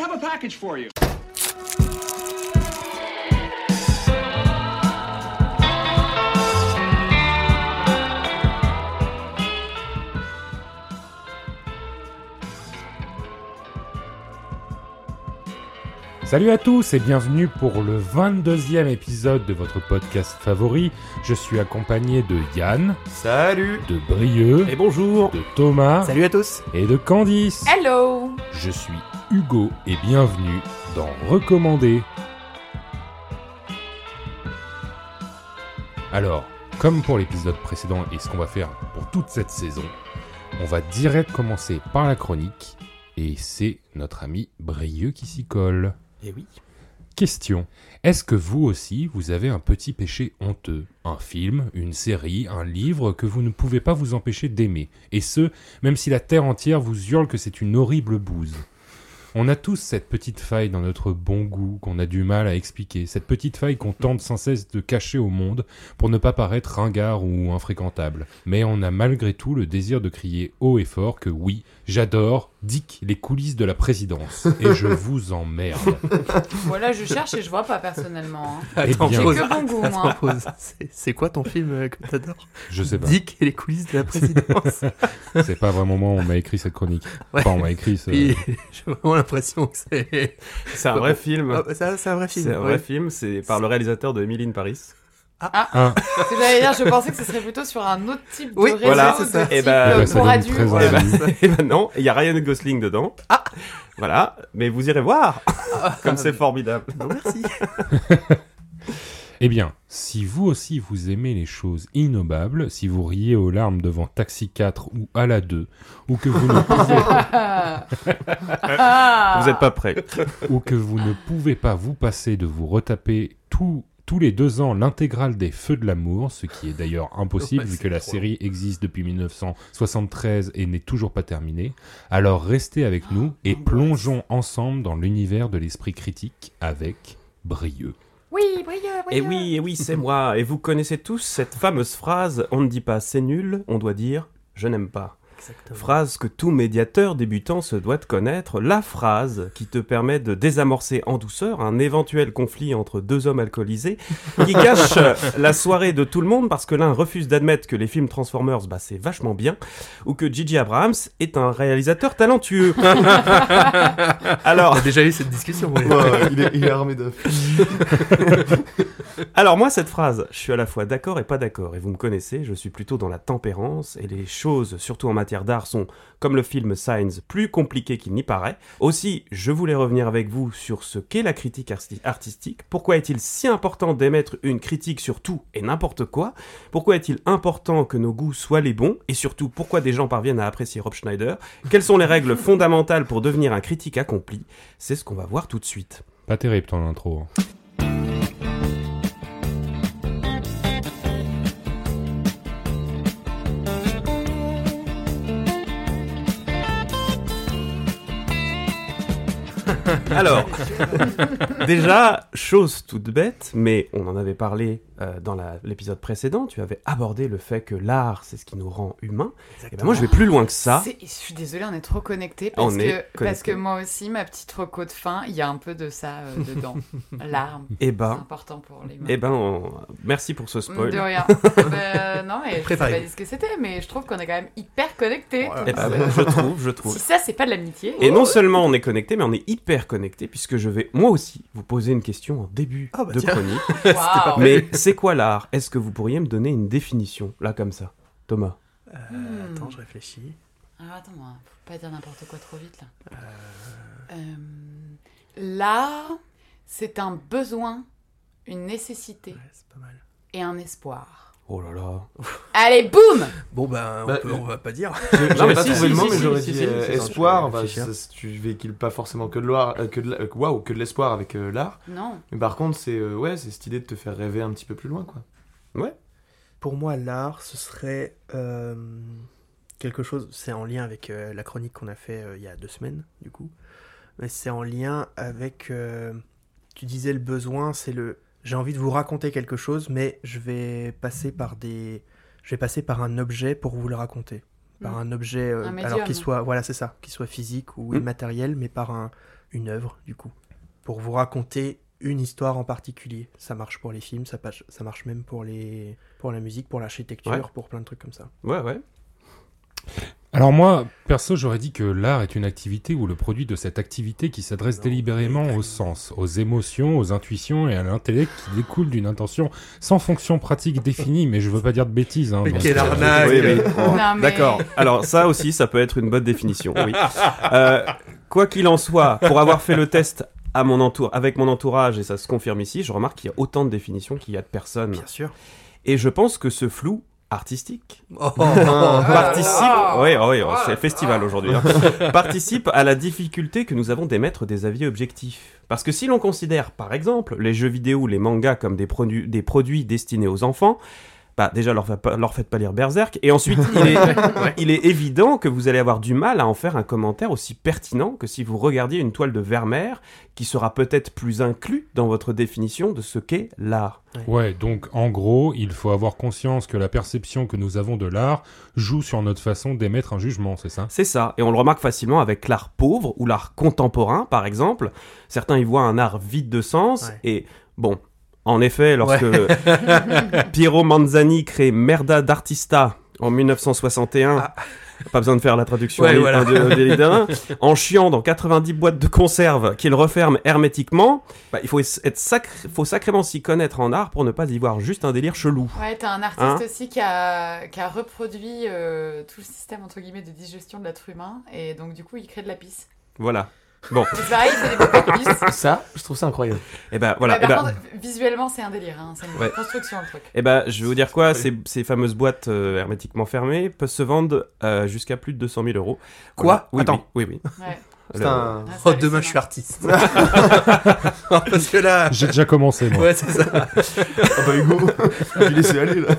have a package for you. Salut à tous et bienvenue pour le 22e épisode de votre podcast favori. Je suis accompagné de Yann, Salut de Brieux, Et bonjour de Thomas Salut à tous et de Candice. Hello Je suis Hugo et bienvenue dans Recommander. Alors, comme pour l'épisode précédent et ce qu'on va faire pour toute cette saison, on va direct commencer par la chronique et c'est notre ami Brieux qui s'y colle. Eh oui Question. Est-ce que vous aussi, vous avez un petit péché honteux? Un film, une série, un livre que vous ne pouvez pas vous empêcher d'aimer Et ce, même si la terre entière vous hurle que c'est une horrible bouse. On a tous cette petite faille dans notre bon goût qu'on a du mal à expliquer, cette petite faille qu'on tente sans cesse de cacher au monde pour ne pas paraître ringard ou infréquentable. Mais on a malgré tout le désir de crier haut et fort que oui, j'adore Dick les coulisses de la présidence et je vous emmerde. Voilà, je cherche et je vois pas personnellement. hein. Eh Attends, bien. Que bon goût, Attends, moi. C'est- C'est quoi ton film euh, que t'adores Je sais pas. Dick et les coulisses de la présidence. C'est pas vraiment moi, on m'a écrit cette chronique. Ouais. Enfin, on m'a écrit ce... Puis, J'ai vraiment l'impression que c'est... C'est un vrai film. Ah, c'est un vrai film. C'est un ouais. vrai film. C'est par le réalisateur de Emily in Paris. Ah, Ce que j'allais dire, je pensais que ce serait plutôt sur un autre type Oui, de réseau voilà, de c'est ça. type Eh ben, euh, ça pour donne adultes. très Eh envie. ben, eh ben non, il y a Ryan Gosling dedans. Ah Voilà, mais vous irez voir Comme c'est formidable. Non, merci. Eh bien, si vous aussi vous aimez les choses innobables, si vous riez aux larmes devant Taxi 4 ou Ala 2, ou que vous ne pouvez, Ah. Vous êtes pas prêts. ou que vous ne pouvez pas vous passer de vous retaper tout- tous les deux ans l'intégrale des Feux de l'amour, ce qui est d'ailleurs impossible Ouais, vu que la série existe depuis 1973 et n'est toujours pas terminée, alors restez avec nous et angoisse. plongeons ensemble dans l'univers de l'esprit critique avec Brieux. Oui, Brieux, Brieux. Et oui, et oui, c'est moi. Et vous connaissez tous cette fameuse phrase on ne dit pas c'est nul, on doit dire je n'aime pas. Exactement. Phrase que tout médiateur débutant se doit de connaître, la phrase qui te permet de désamorcer en douceur un éventuel conflit entre deux hommes alcoolisés qui gâche la soirée de tout le monde parce que l'un refuse d'admettre que les films Transformers, bah, c'est vachement bien, ou que Gigi Abrams est un réalisateur talentueux. alors, On a déjà eu cette discussion. ouais. Ouais, il, est, il est armé de. alors moi, cette phrase, je suis à la fois d'accord et pas d'accord, et vous me connaissez, je suis plutôt dans la tempérance, et les choses, surtout en matière d'art, sont, comme le film Signs, plus compliquées qu'il n'y paraît. Aussi, je voulais revenir avec vous sur ce qu'est la critique arti- artistique. Pourquoi est-il si important d'émettre une critique sur tout et n'importe quoi? Pourquoi est-il important que nos goûts soient les bons? Et surtout, pourquoi des gens parviennent à apprécier Rob Schneider? Quelles sont les règles fondamentales pour devenir un critique accompli? C'est ce qu'on va voir tout de suite. Pas terrible ton intro. Alors, déjà, chose toute bête, mais on en avait parlé euh, dans l'épisode précédent, tu avais abordé le fait que l'art, c'est ce qui nous rend humains. Et ben moi, je vais plus loin que ça. C'est- Je suis désolée, on est trop connectés parce, On que, est parce connectés. que moi aussi, ma petite reco de fin, il y a un peu de ça euh, dedans. L'arme, Eh c'est ben, important pour les mains. eh ben, on- merci pour ce spoil. De rien. Euh, non, mais je sais pas dit ce que c'était, mais je trouve qu'on est quand même hyper connectés. Voilà. Eh ben, je trouve, je trouve. Si ça, c'est pas de l'amitié. Et non seulement on est connecté, mais on est hyper connecté, puisque je vais moi aussi vous poser une question en début Ah bah de tiens. chronique. Mais c'est quoi l'art? Est-ce que vous pourriez me donner une définition, là comme ça? Thomas Euh, Hmm. Attends, je réfléchis. Alors attends, moi, faut pas dire n'importe quoi trop vite là. Euh, L'art, c'est un besoin, une nécessité Ouais, c'est pas mal. et un espoir. Oh là là. Allez, boum Bon, ben, on, Bah, peut- on va pas dire. Mais pas si, trouvé si, le mot, si, mais si, j'aurais si, dit si, euh, espoir. Bah, tu véhicules pas forcément que de l'art, euh, que de euh, que de l'espoir avec euh, l'art. Non. Mais par contre, c'est euh, ouais, c'est cette idée de te faire rêver un petit peu plus loin, quoi. Pour moi, l'art, ce serait euh, quelque chose. C'est en lien avec euh, la chronique qu'on a fait euh, il y a deux semaines, du coup. Mais c'est en lien avec. euh, tu disais le besoin, c'est le. J'ai envie de vous raconter quelque chose, mais je vais passer par des. Je vais passer par un objet pour vous le raconter. Par Mm. un objet. euh, Un alors qu'il soit. Voilà, c'est ça. Qu'il soit physique ou Mm. immatériel, mais par un. une œuvre, du coup, pour vous raconter une histoire en particulier. Ça marche pour les films, ça, passe- ça marche même pour, les, pour la musique, pour l'architecture, Ouais. pour plein de trucs comme ça. Ouais, ouais. Alors moi, perso, j'aurais dit que l'art est une activité ou le produit de cette activité qui s'adresse délibérément mais- au sens, aux émotions, aux intuitions et à l'intellect qui découle d'une intention sans fonction pratique définie, mais je veux pas dire de bêtises. Hein, Mais quelle euh, arnaque Oui, oui. Oh, mais- D'accord. Alors ça aussi, ça peut être une bonne définition. Oui. Euh, quoi qu'il en soit, pour avoir fait le test à mon entour, avec mon entourage, et ça se confirme ici, je remarque qu'il y a autant de définitions qu'il y a de personnes. Bien sûr. Et je pense que ce flou artistique Oh, participe, Ah. oui, oui, c'est festival aujourd'hui, hein. participe à la difficulté que nous avons d'émettre des avis objectifs. Parce que si l'on considère, par exemple, les jeux vidéo ou les mangas comme des, produits des produits destinés aux enfants, bah déjà leur, faites pas- leur faites pas lire Berserk, et ensuite il est, il est évident que vous allez avoir du mal à en faire un commentaire aussi pertinent que si vous regardiez une toile de Vermeer qui sera peut-être plus inclus dans votre définition de ce qu'est l'art. Ouais, donc en gros, il faut avoir conscience que la perception que nous avons de l'art joue sur notre façon d'émettre un jugement, c'est ça? C'est ça, et on le remarque facilement avec l'art pauvre ou l'art contemporain, par exemple. Certains y voient un art vide de sens, Ouais. et bon, en effet, lorsque Piero Manzani crée Merda d'Artista en 1961, Ah. pas besoin de faire la traduction Ouais, en- voilà. de- de- littéraire, en chiant dans 90 boîtes de conserve qu'il referme hermétiquement, bah, il faut être sacré- faut sacrément s'y connaître en art pour ne pas y voir juste un délire chelou. Ouais, t'as un artiste Hein aussi qui a, qui a reproduit euh, tout le système entre guillemets de digestion de l'être humain et donc du coup il crée de la pisse. Voilà. Bon, C'est pareil, des. Ça, je trouve ça incroyable. et ben voilà. Eh ben- contre, visuellement c'est un délire, hein. c'est une Ouais. construction le truc. Eh ben, je vais vous dire quoi, ces, ces fameuses boîtes euh, hermétiquement fermées peuvent se vendre euh, jusqu'à plus de 200 000 euros. Quoi oui, Attends. Oui, oui. oui. Ouais. Le- Putain. Ah, c'est Oh, demain, je suis artiste. Parce que là. J'ai déjà commencé, moi. Ouais, c'est ça. Ah bah Hugo, tu aller là.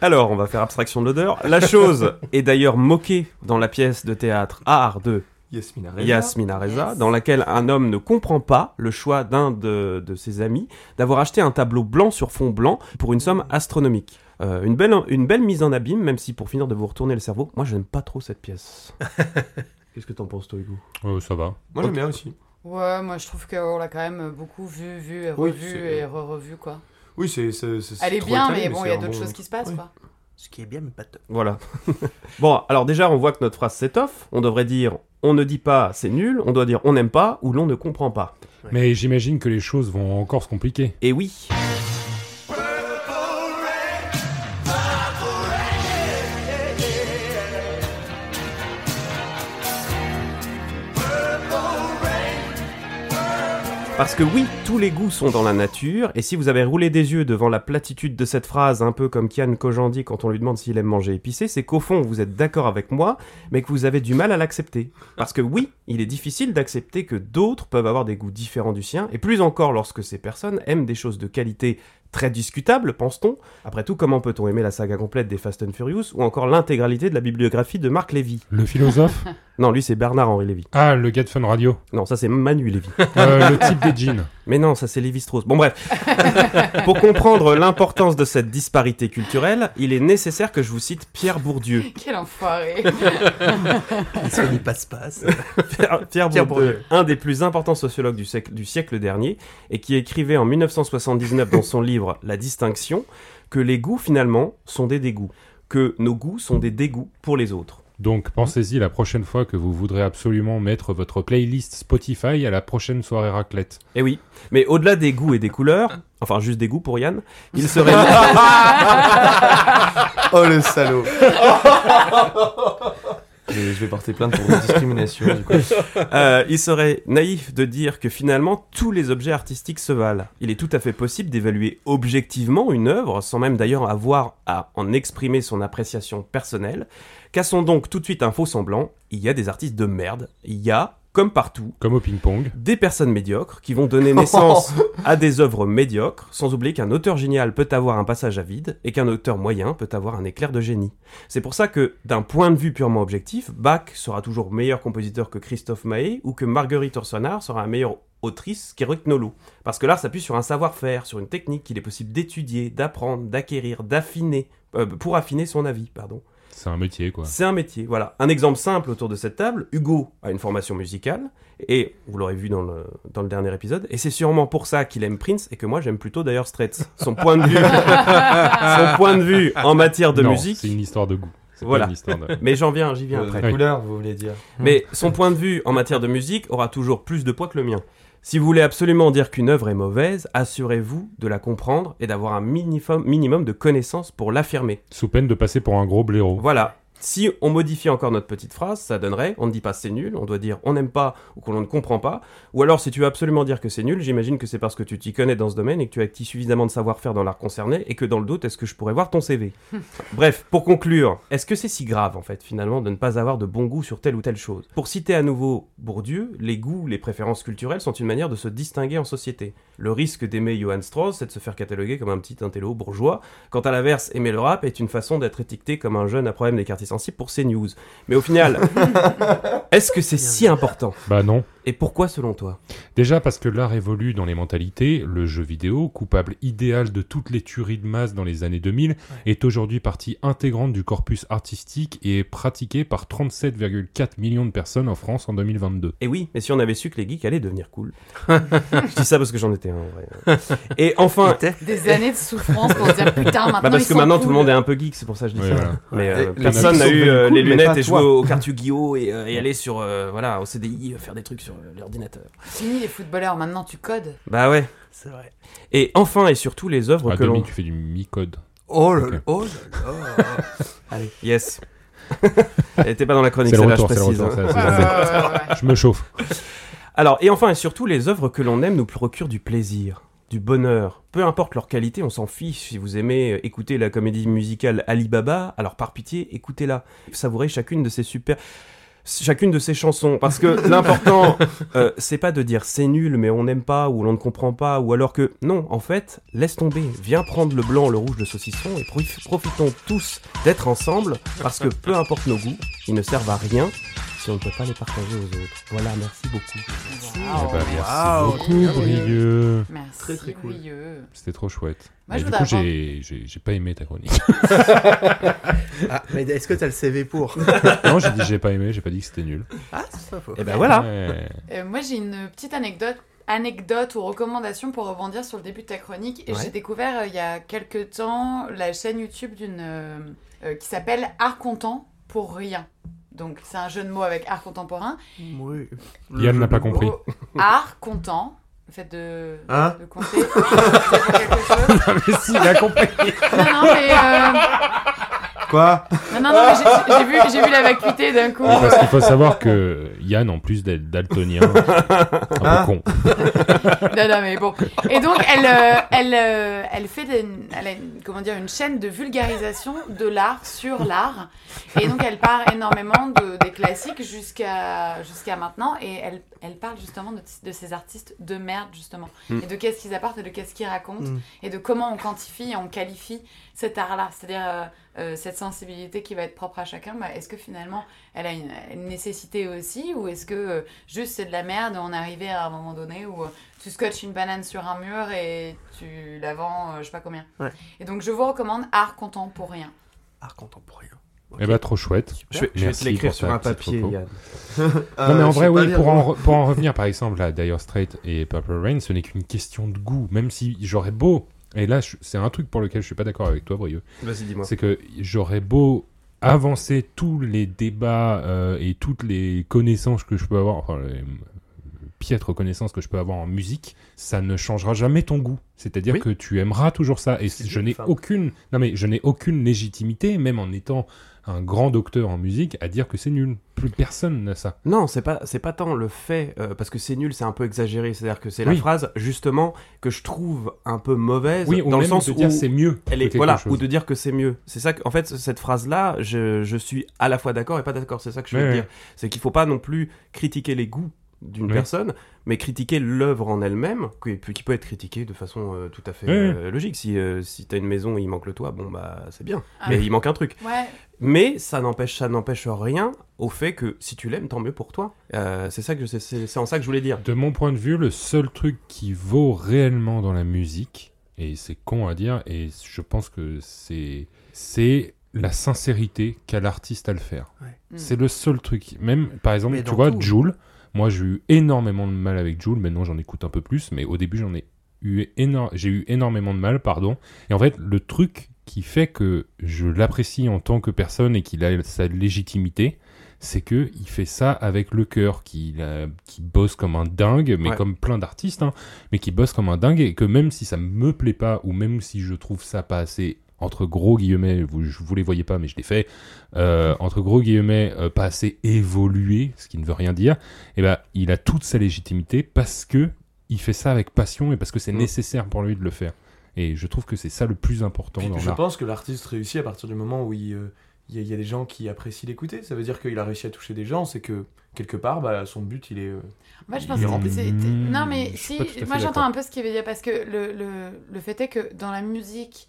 Alors, on va faire abstraction de l'odeur. La chose est d'ailleurs moquée dans la pièce de théâtre Art de Yasmina Reza. Yasmina Reza, Yes. dans laquelle un homme ne comprend pas le choix d'un de, de ses amis d'avoir acheté un tableau blanc sur fond blanc pour une somme astronomique. Euh, une, belle, une belle mise en abîme, même si pour finir de vous retourner le cerveau, moi je n'aime pas trop cette pièce. Qu'est-ce que t'en penses toi Hugo? Euh, ça va. Moi j'aime bien aussi. Ouais, moi je trouve qu'on l'a quand même beaucoup vu, vu et Oui, revu c'est- et re-revu quoi. Oui, c'est. Elle est trop bien, étalé, mais bon, il y a d'autres bon- choses qui se passent Oui. quoi. Ce qui est bien, mais pas top. Voilà. bon, alors déjà, on voit que notre phrase s'étoffe. On devrait dire on ne dit pas c'est nul, on doit dire on n'aime pas ou l'on ne comprend pas. Mais j'imagine que les choses vont encore se compliquer. Et oui. Parce que oui, tous les goûts sont dans la nature, et si vous avez roulé des yeux devant la platitude de cette phrase, un peu comme Kian Kojandi quand on lui demande s'il aime manger épicé, c'est qu'au fond vous êtes d'accord avec moi, mais que vous avez du mal à l'accepter. Parce que oui, il est difficile d'accepter que d'autres peuvent avoir des goûts différents du sien, et plus encore lorsque ces personnes aiment des choses de qualité très discutables, pense-t-on. Après tout, comment peut-on aimer la saga complète des Fast and Furious, ou encore l'intégralité de la bibliographie de Marc Lévy? Le philosophe? Non, lui c'est Bernard-Henri Lévy. Ah, le gars de Fun Radio. Non, ça c'est Manu Lévy. Euh, le type des jeans. Mais non, ça c'est Lévi Strauss. Bon bref, pour comprendre l'importance de cette disparité culturelle, il est nécessaire que je vous cite Pierre Bourdieu. Quel enfoiré Il se dit passe-passe. Pierre, Pierre Pierre Bourdieu, Bourdieu. un des plus importants sociologues du siècle, du siècle dernier, et qui écrivait en 1979 dans son livre La distinction que les goûts finalement sont des dégoûts, que nos goûts sont des dégoûts pour les autres. Donc pensez-y la prochaine fois que vous voudrez absolument mettre votre playlist Spotify à la prochaine soirée raclette. Eh oui, mais au-delà des goûts et des couleurs, enfin juste des goûts pour Yann, il serait... Oh le salaud je, je vais porter plainte pour discrimination du coup. Euh, il serait naïf de dire que finalement tous les objets artistiques se valent. Il est tout à fait possible d'évaluer objectivement une œuvre sans même d'ailleurs avoir à en exprimer son appréciation personnelle. Cassons donc tout de suite un faux semblant, il y a des artistes de merde, il y a, comme partout, Comme au ping-pong. des personnes médiocres qui vont donner naissance à des œuvres médiocres, sans oublier qu'un auteur génial peut avoir un passage à vide et qu'un auteur moyen peut avoir un éclair de génie. C'est pour ça que, d'un point de vue purement objectif, Bach sera toujours meilleur compositeur que Christophe Mahé ou que Marguerite Yourcenar sera un meilleur autrice qu'Éric Nolot. Parce que l'art s'appuie sur un savoir-faire, sur une technique qu'il est possible d'étudier, d'apprendre, d'acquérir, d'affiner, euh, pour affiner son avis, pardon. C'est un métier, quoi. C'est un métier, voilà. Un exemple simple autour de cette table, Hugo a une formation musicale, et vous l'aurez vu dans le, dans le dernier épisode, et c'est sûrement pour ça qu'il aime Prince, et que moi j'aime plutôt d'ailleurs Straits. Son point de vue, son point de vue en matière de Non, musique, C'est une histoire de goût. C'est Voilà. pas une histoire de... mais j'en viens, j'y viens Euh, après. La Oui. couleur, vous voulez dire Mais son point de vue en matière de musique aura toujours plus de poids que le mien. Si vous voulez absolument dire qu'une œuvre est mauvaise, assurez-vous de la comprendre et d'avoir un minimum, minimum de connaissances pour l'affirmer. Sous peine de passer pour un gros blaireau. Voilà. Si on modifie encore notre petite phrase, ça donnerait on ne dit pas c'est nul, on doit dire on n'aime pas ou qu'on ne comprend pas. Ou alors si tu veux absolument dire que c'est nul, j'imagine que c'est parce que tu t'y connais dans ce domaine et que tu as acquis suffisamment de savoir-faire dans l'art concerné et que dans le doute, est-ce que je pourrais voir ton CV Bref, pour conclure, est-ce que c'est si grave en fait finalement de ne pas avoir de bon goût sur telle ou telle chose? Pour citer à nouveau Bourdieu, les goûts, les préférences culturelles sont une manière de se distinguer en société. Le risque d'aimer Johann Strauss, c'est de se faire cataloguer comme un petit intello bourgeois. Quant à l'inverse, aimer le rap est une façon d'être étiqueté comme un jeune à problème des quartiers sensibles pour CNews. Mais au final, est-ce que c'est si important? Bah non. Et pourquoi selon toi? Déjà parce que l'art évolue dans les mentalités, le jeu vidéo, coupable idéal de toutes les tueries de masse dans les années 2000, est aujourd'hui partie intégrante du corpus artistique et est pratiqué par 37,4 millions de personnes en France en 2022. Et oui, mais si on avait su que les geeks allaient devenir cool. Je dis ça parce que j'en étais un, en vrai. Et enfin, Des années de souffrance pour se dire putain, maintenant. bah parce ils que sont maintenant cool. tout le monde est un peu geek, c'est pour ça que je dis Ouais, ça. voilà. Mais euh, personne sont eu euh, cool, les lunettes et jouer au carte Yu-Gi-Oh et, euh, et aller sur euh, voilà au CDI faire des trucs sur l'ordinateur. Fini les footballeurs, maintenant tu codes. Bah ouais. C'est vrai. Et enfin et surtout les œuvres Ah, que l'on. tu fais du mi-code. Oh là oh là. Allez, yes. Elle était pas dans la chronique, celle-là, je précise. retour. hein. Je me chauffe. Alors, et enfin et surtout, les œuvres que l'on aime nous procurent du plaisir, du bonheur. Peu importe leur qualité, on s'en fiche. Si vous aimez euh, écouter la comédie musicale Alibaba, alors par pitié, écoutez-la. Savourez chacune de ces super... Chacune de ces chansons, parce que l'important, euh, c'est pas de dire c'est nul, mais on n'aime pas, ou l'on ne comprend pas, ou alors que non, en fait, laisse tomber, viens prendre le blanc, le rouge, le saucisson, et profi- profitons tous d'être ensemble, parce que peu importe nos goûts, ils ne servent à rien si on ne peut pas les partager aux autres. Voilà, merci beaucoup. Eh Waouh. ben, merci beaucoup, Brieux. Merci, Très, très cool. C'était trop chouette. Moi, je du coup, j'ai j'ai- j'ai pas aimé ta chronique. Ah, mais est-ce que t'as le CV pour? Non, j'ai dit j'ai pas aimé, j'ai pas dit que c'était nul. Ah, c'est pas faux. Et ben voilà. Ouais. Euh, moi, j'ai une petite anecdote, anecdote ou recommandation pour rebondir sur le début de ta chronique. Ouais. J'ai découvert euh, il y a quelques temps la chaîne YouTube d'une euh, euh, qui s'appelle Art Content pour rien. Donc, c'est un jeu de mots avec art contemporain. Oui. Yann n'a pas compris. Art content, le fait de, Hein de compter. Chose. mais si, il a compris. Non, non, mais, euh, Quoi non, non, non, mais j'ai- vu, j'ai vu la vacuité d'un coup. Parce qu'il faut savoir que Yann, en plus d'être daltonien, un Hein peu con. Non, non, mais bon. Et donc, elle, euh, elle, euh, elle fait des, elle a une, comment dire, une chaîne de vulgarisation de l'art sur l'art. Et donc, elle part énormément de, des classiques jusqu'à jusqu'à maintenant. Et elle, elle parle justement de, de ces artistes de merde, justement. Mm. Et de qu'est-ce qu'ils apportent et de qu'est-ce qu'ils racontent. Mm. Et de comment on quantifie et on qualifie cet art-là. C'est-à-dire euh, euh, cette sensibilité qui va être propre à chacun. Bah, est-ce que finalement, elle a une, une nécessité aussi Ou est-ce que euh, juste c'est de la merde On est arrivé à un moment donné où euh, tu scotches une banane sur un mur et tu la vends, euh, je sais pas combien. Ouais. Et donc je vous recommande Art contemporain. Art contemporain. Eh ben, trop chouette. Je vais, je vais te l'écrire sur un papier. Yann. non, mais en vrai, oui, pour en, pour en revenir par exemple à Dire Straits et Purple Rain, ce n'est qu'une question de goût. Même si j'aurais beau. Et là, c'est un truc pour lequel je suis pas d'accord avec toi, Brieux. Vas-y, dis-moi. C'est que j'aurais beau avancer tous les débats euh, et toutes les connaissances que je peux avoir, enfin, les piètres connaissances que je peux avoir en musique, ça ne changera jamais ton goût. C'est-à-dire Oui. que tu aimeras toujours ça. Et je n'ai aucune, non mais je n'ai aucune légitimité, même en étant un grand docteur en musique, à dire que c'est nul. Plus personne n'a ça. Non, c'est pas, c'est pas tant le fait, euh, parce que c'est nul, c'est un peu exagéré. C'est-à-dire que c'est Oui. la phrase, justement, que je trouve un peu mauvaise, Oui, ou dans le sens de où dire c'est mieux. elle est, voilà, chose. ou de dire que c'est mieux. C'est ça, que- en fait, cette phrase-là, je, je suis à la fois d'accord et pas d'accord. C'est ça que je veux Ouais, te ouais. dire. C'est qu'il faut pas non plus critiquer les goûts d'une Oui. personne, mais critiquer l'œuvre en elle-même, qui, qui peut être critiquée de façon euh, tout à fait Ouais, euh, logique. Si, euh, si t'as une maison, il manque le toit, bon bah c'est bien, Ah. mais il manque un truc. Ouais, Mais ça n'empêche, ça n'empêche rien au fait que si tu l'aimes, tant mieux pour toi. Euh, c'est ça que je- c'est, en ça que je voulais dire. De mon point de vue, le seul truc qui vaut réellement dans la musique, et c'est con à dire, et je pense que c'est c'est la sincérité qu'a l'artiste à le faire. Ouais. Mm. C'est le seul truc. Même, par exemple, Mais tu vois, tout. Joule, moi j'ai eu énormément de mal avec Joule, maintenant j'en écoute un peu plus, mais au début j'en ai eu éno- j'ai eu énormément de mal, pardon. Et en fait, le truc qui fait que je l'apprécie en tant que personne et qu'il a sa légitimité, c'est que il fait ça avec le cœur, qu'il qui bosse comme un dingue, mais Ouais. comme plein d'artistes, hein, mais qui bosse comme un dingue et que même si ça me plaît pas ou même si je trouve ça pas assez entre gros guillemets, vous, vous les voyez pas, mais je les fais, euh, entre gros guillemets, euh, pas assez évolué, ce qui ne veut rien dire, et ben il a toute sa légitimité parce que il fait ça avec passion et parce que c'est Mm. nécessaire pour lui de le faire. Et je trouve que c'est ça le plus important Puis, dans je l'art. pense que l'artiste réussit à partir du moment où il, euh, il y, a- il y a des gens qui apprécient l'écouter. Ça veut dire qu'il a réussi à toucher des gens, c'est que quelque part, bah, son but, il est. euh, Moi, je pense que rempli. c'est- Mmh, Non, mais si, moi j'entends un peu ce qu'il veut dire parce que le, le, le fait est que dans la musique,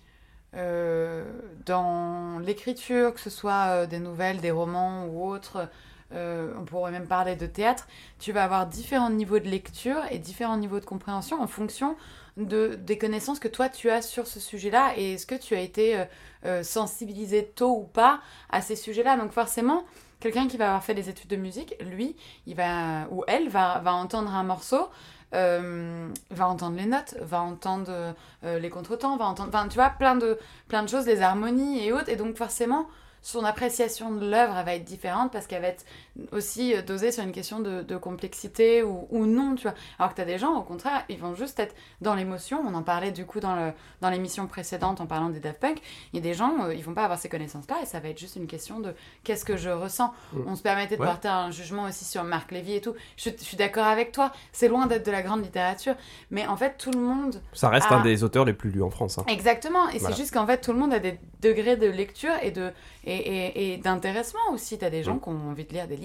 euh, dans l'écriture, que ce soit euh, des nouvelles, des romans ou autres, euh, on pourrait même parler de théâtre, tu vas avoir différents niveaux de lecture et différents niveaux de compréhension en fonction de, des connaissances que toi tu as sur ce sujet-là et est-ce que tu as été euh, euh, sensibilisé tôt ou pas à ces sujets-là? Donc forcément, quelqu'un qui va avoir fait des études de musique, lui, il va, ou elle va, va entendre un morceau, euh, va entendre les notes, va entendre les contretemps, va entendre, enfin, tu vois, plein de, plein de choses, les harmonies et autres. Et donc, forcément, son appréciation de l'œuvre, va être différente parce qu'elle va être aussi euh, dosée sur une question de, de complexité ou, ou non, tu vois. Alors que tu as des gens, au contraire, ils vont juste être dans l'émotion. On en parlait du coup dans le- dans l'émission précédente en parlant des Daft Punk. Il y a des gens, euh, ils vont pas avoir ces connaissances-là et ça va être juste une question de qu'est-ce que je ressens. Mm. On se permettait de Ouais. porter un jugement aussi sur Marc Lévy et tout. Je, je suis d'accord avec toi, c'est loin d'être de la grande littérature, mais en fait, tout le monde Ça reste un des auteurs les plus lus en France. hein. Exactement, et Voilà. c'est juste qu'en fait tout le monde a des degrés de lecture et de et, et, et d'intéressement aussi. T'as des gens Mm. qui ont envie de lire des livres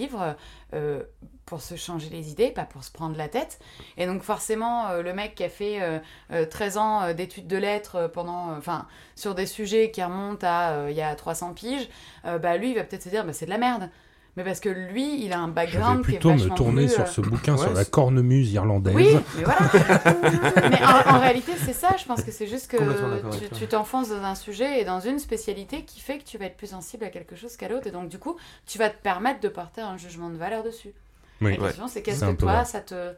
euh, pour se changer les idées, pas pour se prendre la tête. Et donc forcément, euh, le mec qui a fait euh, euh, 13 ans euh, d'études de lettres pendant, enfin, sur des sujets qui remontent à il y a 300 piges, bah lui il va peut-être se dire bah c'est de la merde. Mais parce que lui, il a un Je vais background qui est plutôt me tourner plus, sur euh, ce bouquin ouais, sur la cornemuse irlandaise. oui, mais voilà. mais en, en réalité, c'est ça. Je pense que c'est juste que tu- t'enfonces dans un sujet et dans une spécialité qui fait que tu vas être plus sensible à quelque chose qu'à l'autre. Et donc, du coup, tu vas te permettre de porter un jugement de valeur dessus. Oui. La question, c'est qu'est-ce que toi, vrai. ça te.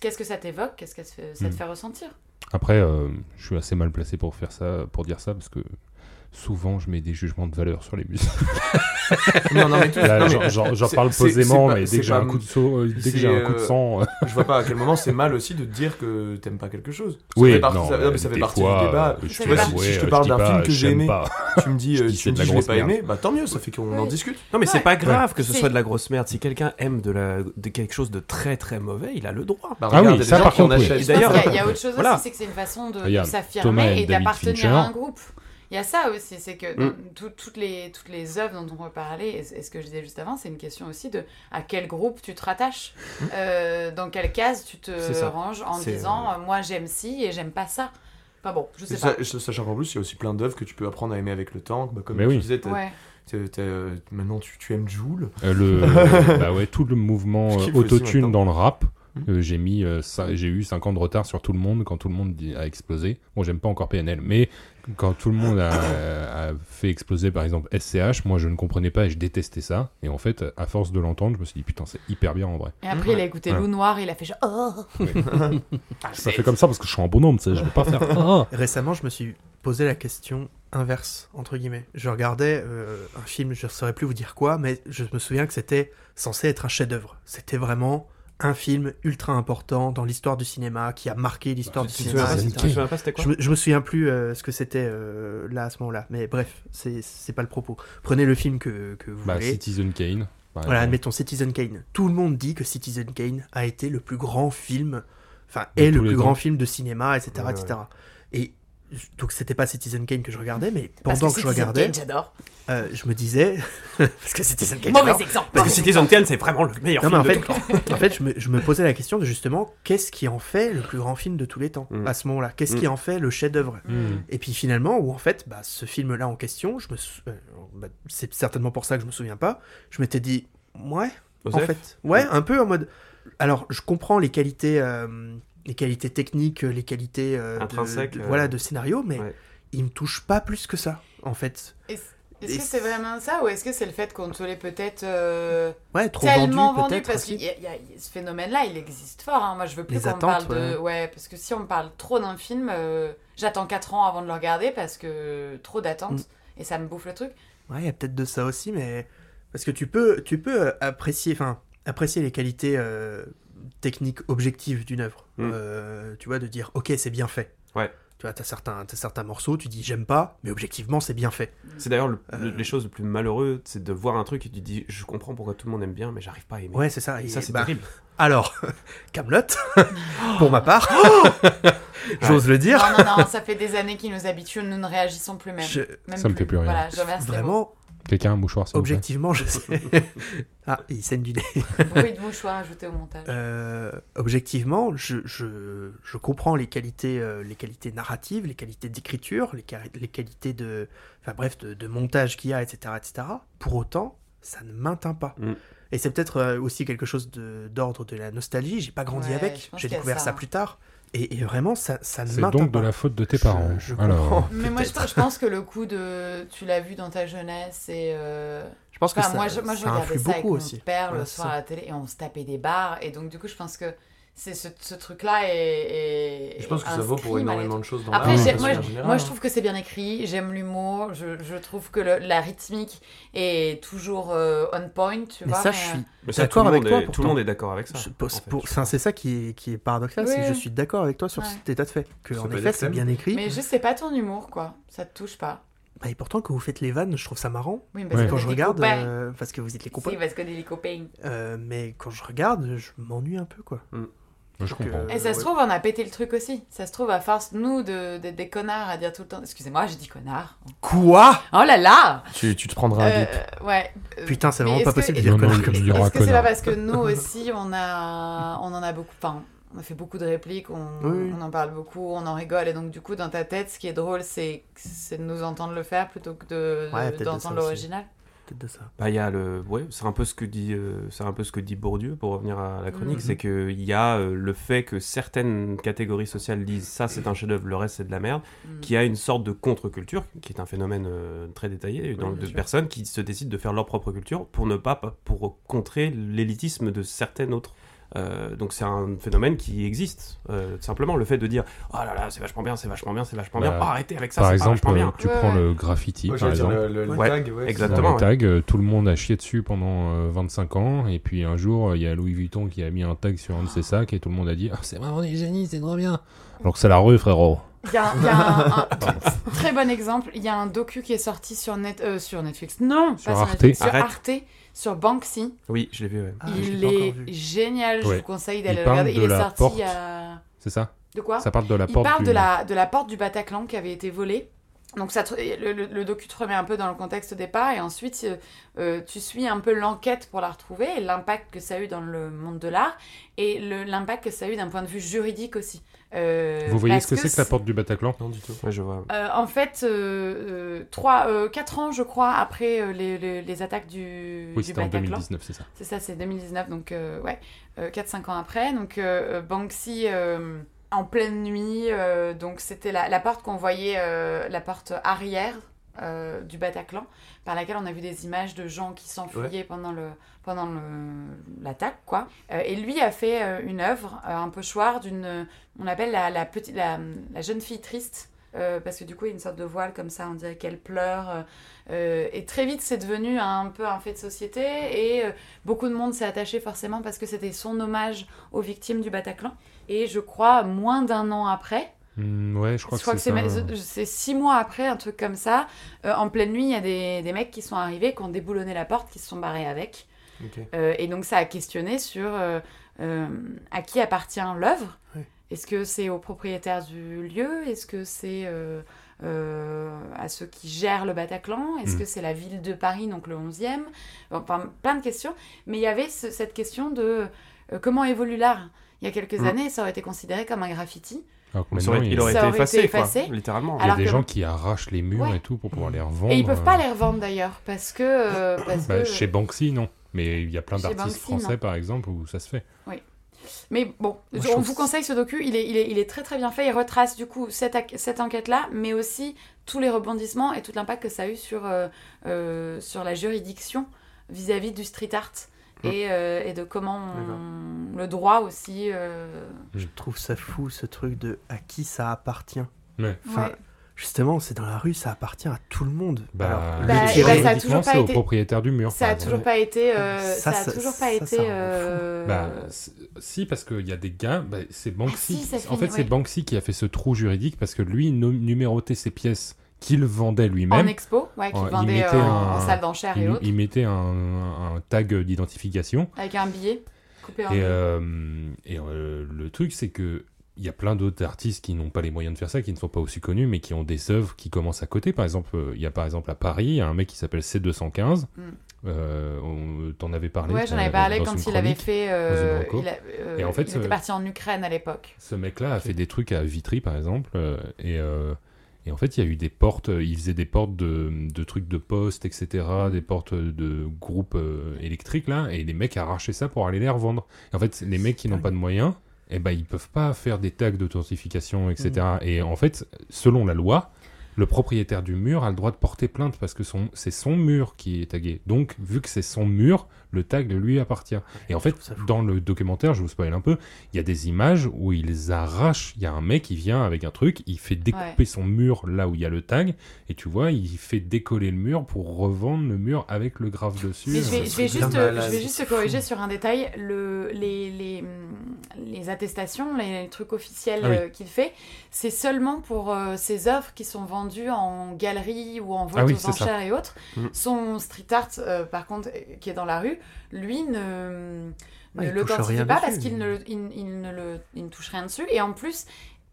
Qu'est-ce que ça t'évoque Qu'est-ce que ça te fait- ça te Mm. fait ressentir? Après, euh, je suis assez mal placé pour faire ça, pour dire ça, parce que souvent je mets des jugements de valeur sur les musiques. Non, non, mais tout- Là, non, mais j'en- parle posément, c'est pas- mais dès que j'ai pas- un coup de saut, euh, dès que c'est, j'ai un coup de sang, euh, Je vois pas à quel moment c'est mal aussi de dire que t'aimes pas quelque chose. Ça oui, fait partie- non, mais ça fait partie du débat. euh, l'avoue, partie- si je te parle d'un pas, film que j'ai aimé. Tu me dis, Je tu dis je l'ai grosse pas merde. aimé, bah tant mieux, ça fait qu'on en discute. Non, mais c'est pas grave que ce soit de la grosse merde. Si quelqu'un aime de, quelque chose de très très mauvais, il a le droit. Ah oui, ça, par qui en contre, d'ailleurs- il y, a autre chose aussi, c'est que c'est une façon de, s'affirmer et d'appartenir à un groupe. Il y a ça aussi, c'est que Mm. tout- toutes, les, toutes les œuvres dont on peut parler, et ce que je disais juste avant, c'est une question aussi de à quel groupe tu te rattaches, euh, dans quelle case tu te ranges en disant euh, moi j'aime ci et j'aime pas ça. Enfin bon, je sais Et pas. ça- Sachant qu'en plus, il y a aussi plein d'œuvres que tu peux apprendre à aimer avec le temps. Bah, comme Mais tu oui. disais, euh, maintenant tu, tu aimes Joule. Euh, le, bah ouais, tout le mouvement euh, autotune dans le rap. Mhm. euh, j'ai mis, euh, j'ai eu 5 ans de retard sur tout le monde quand tout le monde a explosé. Bon, j'aime pas encore PNL, mais quand tout le monde a, a fait exploser, par exemple SCH, moi je ne comprenais pas et je détestais ça. Et en fait, à force de l'entendre, je me suis dit putain, c'est hyper bien en vrai. Et après, il a écouté Ouais. Loup Noir, il a fait genre oh Ça fait comme ça parce que je suis un bonhomme, tu sais, je vais pas faire. Ah. Récemment, je me suis posé la question inverse, entre guillemets. Je regardais euh, un film, je ne saurais plus vous dire quoi, mais je me souviens que c'était censé être un chef-d'œuvre. C'était vraiment un film ultra important dans l'histoire du cinéma, qui a marqué l'histoire Bah, du cinéma. Je me, je me souviens plus euh, ce que c'était euh, là à ce moment-là, mais bref, c'est c'est pas le propos. Prenez le film que, que vous Bah, voulez. Citizen Kane. Voilà, admettons Citizen Kane. Tout le monde dit que Citizen Kane a été le plus grand film, enfin, est le plus temps. grand film de cinéma, etc., Ouais, etc. Et donc c'était pas Citizen Kane que je regardais, mais Parce pendant que, je Citizen regardais, Kane, j'adore. euh, je me disais, parce que Citizen Kane, Mauvais exemple. Parce que Citizen Kane, c'est vraiment le meilleur Non, mais film en de fait, tout le temps. en fait je, me, je me posais la question de justement, qu'est-ce qui en fait le plus grand film de tous les temps Mm. à ce moment-là? Qu'est-ce Mm. qui en fait le chef-d'œuvre? Mhm. Et puis finalement, où en fait, bah, ce film-là en question, je me, sou- euh, bah, c'est certainement pour ça que je me souviens pas. Je m'étais dit, ouais, en fait, ouais, un peu en mode. Alors, je comprends les qualités, euh, les qualités techniques, les qualités euh, Intrinsèques, de, euh, voilà, de scénario, mais ouais. il me touche pas plus que ça, en fait. Est-ce que c'est vraiment ça ou est-ce que c'est le fait qu'on te l'ait peut-être euh, Ouais, trop tellement vendu, vendu, peut-être. Parce y a, y a- ce phénomène-là, il existe fort. hein. Moi, je veux plus qu'on parle de. Ouais. parce que si on me parle trop d'un film, euh, j'attends 4 ans avant de le regarder parce que trop d'attentes Mm. et ça me bouffe le truc. Ouais, il y a peut-être de ça aussi, mais parce que tu peux, tu peux apprécier, enfin, apprécier les qualités euh, techniques objectives d'une œuvre. Mm. Euh, tu vois, de dire, ok, c'est bien fait. Ouais. Tu vois, t'as certains, t'as certains morceaux, tu dis, j'aime pas, mais objectivement, c'est bien fait. C'est d'ailleurs le- le- Euh. les choses les plus malheureuses, c'est de voir un truc et tu dis je comprends pourquoi tout le monde aime bien, mais j'arrive pas à aimer. Ouais, c'est ça. Et Et ça c'est bah, terrible. Alors, Camelot, pour ma part, j'ose le dire. Non, non, non, ça fait des années qu'ils nous habituent, nous ne réagissons plus même. Je- Même Ça me fait plus rien. Voilà, je. Vraiment, Quelqu'un a un mouchoir, s'il vous plaît objectivement, je sais. ah, il saigne du nez. Bruit de mouchoir ajouté au montage. Euh, objectivement, je, je, je comprends les qualités, euh, les qualités narratives, les qualités d'écriture, les, quali- les qualités de, enfin bref, de, de montage qu'il y a, etc., etc. Pour autant, ça ne m'atteint pas. Mm. Et c'est peut-être euh, aussi quelque chose de- d'ordre de, la nostalgie. J'ai pas grandi Ouais, avec, j'ai découvert ça, ça, hein. plus tard. Et, et vraiment, ça, ça ne C'est donc pas. de la faute de tes Je- parents. je Alors, comprends. Mais moi je, je pense que le coup de. Tu l'as vu dans ta jeunesse et. euh, Je pense que Enfin, ça, moi, je, moi, je ça regardais ça avec beaucoup mon aussi. père le Ouais, c'est soir ça. à la télé et on se tapait des barres. Et donc, du coup, je pense que c'est ce, ce truc-là est, est- Je pense que ça vaut pour énormément de choses dans Après, de moi, Moi, je hein. trouve que c'est bien écrit, j'aime l'humour, je, je trouve que le- la rythmique est toujours euh, on point, tu Mais vois. ça, mais, je suis Mais ça, d'accord tout le avec monde toi, est- Tout le monde est d'accord avec ça. En pour- fait, c'est ça qui est, qui est paradoxal, Oui, c'est que je suis d'accord avec toi sur Ouais. cet état de fait. Que, en effet, c'est bien écrit. mais juste, c'est pas ton humour, quoi. Ça te touche pas. Bah, et pourtant, quand vous faites les vannes, je trouve ça marrant. Oui, Ouais. que Quand je regarde, euh, parce que vous êtes les copains. Si, parce que t'es les copains. Euh, mais quand je regarde, je m'ennuie un peu, quoi. Je Donc, comprends. euh, Et ça se ouais. trouve, on a pété le truc aussi. Ça se trouve, à force, nous, de- d'être des connards à dire tout le temps. Excusez-moi, j'ai dit connard. Quoi? Oh là là Tu, tu te prendras un Euh. Ouais. Putain, c'est vraiment pas que- possible de est-ce dire Non, connard comme Est-ce que c'est pas parce que nous aussi, on, a, on en a beaucoup. Enfin, on a fait beaucoup de répliques, on, Oui. on en parle beaucoup, on en rigole. Et donc, du coup, dans ta tête, ce qui est drôle, c'est c'est de nous entendre le faire plutôt que de- Ouais, de- de d'entendre ça aussi. l'original? Peut-être de ça. Bah, il y a le, ouais, c'est un peu ce que dit, euh, c'est un peu ce que dit Bourdieu pour revenir à la chronique, Mhm. c'est que il y a euh, le fait que certaines catégories sociales disent ça c'est un chef-d'œuvre, le reste c'est de la merde, Mm. qui a une sorte de contre-culture, qui est un phénomène euh, très détaillé, dans- de sûr. personnes qui se décident de faire leur propre culture pour ne pas, pour contrer l'élitisme de certaines autres. Euh, donc c'est un phénomène qui existe, euh, tout simplement le fait de dire oh là là c'est vachement bien, c'est vachement bien, c'est vachement bien, Bah, oh, arrêtez avec ça, Par pas exemple, vachement bien. euh, tu Ouais, prends ouais. le graffiti, Ouais, par exemple. le, le Ouais, tag, ouais, exactement. Tags, euh, tout le monde a chié dessus pendant euh, 25 ans, et puis un jour, il y a Louis Vuitton qui a mis un tag sur un de ses sacs, et tout le monde a dit Ah, c'est vraiment des génies, c'est trop bien. Alors que c'est la rue, frérot. Il y a, il y a un, un très bon exemple. Il y a un docu qui est sorti sur, net, euh, sur Netflix. Non, Sur pas Arte. sur Netflix, sur Arrête. Arte, sur Banksy. Oui, je l'ai vu. ouais. Ah, il est génial. Je Ouais. vous conseille Il d'aller le regarder. de Il est la sorti porte. C'est ça De quoi Ça parle de la Il porte parle du... de la, de la porte du Bataclan qui avait été volée. Donc ça, te- le, le, le docu te remet un peu dans le contexte au départ et ensuite euh, euh, tu suis un peu l'enquête pour la retrouver et l'impact que ça a eu dans le monde de l'art et l'impact que ça a eu d'un point de vue juridique aussi. Euh, Vous voyez ce que c'est que la porte du Bataclan? Non, du tout. Ouais, je vois. euh, en fait, trois, euh, quatre ans, je crois, après euh, les, les- les attaques du, Oui, du c'était en Bataclan. 2019, c'est ça. C'est ça, c'est 2019, donc euh, ouais, 4-5 ans après. Donc Banksy, euh, en pleine nuit, euh, donc c'était la, la porte qu'on voyait, euh, la porte arrière euh, du Bataclan, par laquelle on a vu des images de gens qui s'enfuyaient pendant le pendant l'attaque, quoi. Et lui a fait une œuvre, un pochoir d'une, on appelle la, la, petite, la, la jeune fille triste. parce que du coup, il y a une sorte de voile comme ça, on dirait qu'elle pleure. et très vite, c'est devenu un peu un fait de société. Et beaucoup de monde s'est attaché forcément parce que c'était son hommage aux victimes du Bataclan. Et je crois, moins d'un an après, Hmm, ouais, je crois je que crois que c'est c'est ça. ma- c'est six mois après, un truc comme ça, euh, en pleine nuit, il y a des, des mecs qui sont arrivés, qui ont déboulonné la porte, qui se sont barrés avec. Euh, et donc ça a questionné sur euh, euh, à qui appartient l'œuvre. Oui. Est-ce que c'est au propriétaire du lieu? Est-ce que c'est euh, euh, à ceux qui gèrent le Bataclan? Est-ce Mm. que c'est la ville de Paris, donc le 11e Enfin, plein de questions. Mais il y avait ce- cette question de euh, comment évolue l'art? Il y a quelques Mm. années, ça aurait été considéré comme un graffiti. Alors aurait- il y il a, aurait Ça été aurait effacé, été quoi, effacé. littéralement. il y a alors des que- gens qui arrachent les murs Ouais. et tout pour pouvoir les revendre. Et ils peuvent pas euh, les revendre d'ailleurs, parce que... euh, parce bah, que- Chez Banksy, non. Mais il y a plein d'artistes français, non. par exemple, où ça se fait. Mais bon, Moi, je on vous conseille ce docu, il est, il est, il est très très bien fait. Il retrace du coup cette, enquête-là, mais aussi tous les rebondissements et tout l'impact que ça a eu sur, euh, euh, sur la juridiction vis-à-vis du street art. Et, euh, et de comment on- le droit aussi. euh, Je trouve ça fou ce truc de à qui ça appartient. Ouais. Enfin, ouais. Justement, c'est dans la rue, ça appartient à tout le monde. Bah, Alors, le Bah, tirer et bah, ça a toujours pas c'est au été- propriétaire du mur. Ça a toujours pas été. euh, Ça, ça, a ça- toujours ça, pas ça été. euh, Bah, si, parce qu'il y a des gars, bah, c'est Banksy. si, ça en finit, fait, c'est. Banksy qui a fait ce trou juridique parce que lui, numérotait ses pièces qu'il vendait en lui-même. expo, ouais, qui Ouais, il vendait euh, en, un- en salle d'enchères et Il, autres, il mettait un, un tag d'identification. avec un billet coupé en Et, euh, et euh, le truc, c'est que il y a plein d'autres artistes qui n'ont pas les moyens de faire ça, qui ne sont pas aussi connus, mais qui ont des œuvres qui commencent à côté. Par exemple, euh, il y a par exemple à Paris, il y a un mec qui s'appelle C215. Mm. Euh, T'en avais parlé. Ouais, j'en avais parlé quand il avait fait. euh, il, a- euh, Et en fait, il était parti en Ukraine à l'époque. Ce mec-là a fait des trucs à Vitry, par exemple, et, et en fait, il y a eu des portes, euh, il faisait des portes de, de trucs de poste, etc., des portes de groupes euh, électriques, là, et les mecs arrachaient ça pour aller les revendre. Et en fait, les mecs qui n'ont pas de moyens, eh ben, ils peuvent pas faire des tags d'authentification, etc. Et en fait, selon la loi, le propriétaire du mur a le droit de porter plainte parce que c'est son mur qui est tagué. Donc, vu que c'est son mur, le tag lui appartient. Et en fait, dans le documentaire, je vous spoil un peu, il y a des images où ils arrachent. Il y a un mec qui vient avec un truc, il fait découper Ouais. son mur là où il y a le tag, et tu vois, il fait décoller le mur pour revendre le mur avec le graphe dessus. Mais je vais, je vais c'est juste, je vais juste te corriger sur un détail. Le, les, les, les attestations, les trucs officiels Ah oui. euh, qu'il fait, c'est seulement pour euh, ses œuvres qui sont vendues en galerie ou en vente Ah oui, aux ça. enchères et autres. Mm. Son street art, euh, par contre, euh, qui est dans la rue, lui ne, Ah, touche l'authentifie rien pas dessus. parce qu'il ne, le- il, il ne, le, il ne touche rien dessus. Et en plus,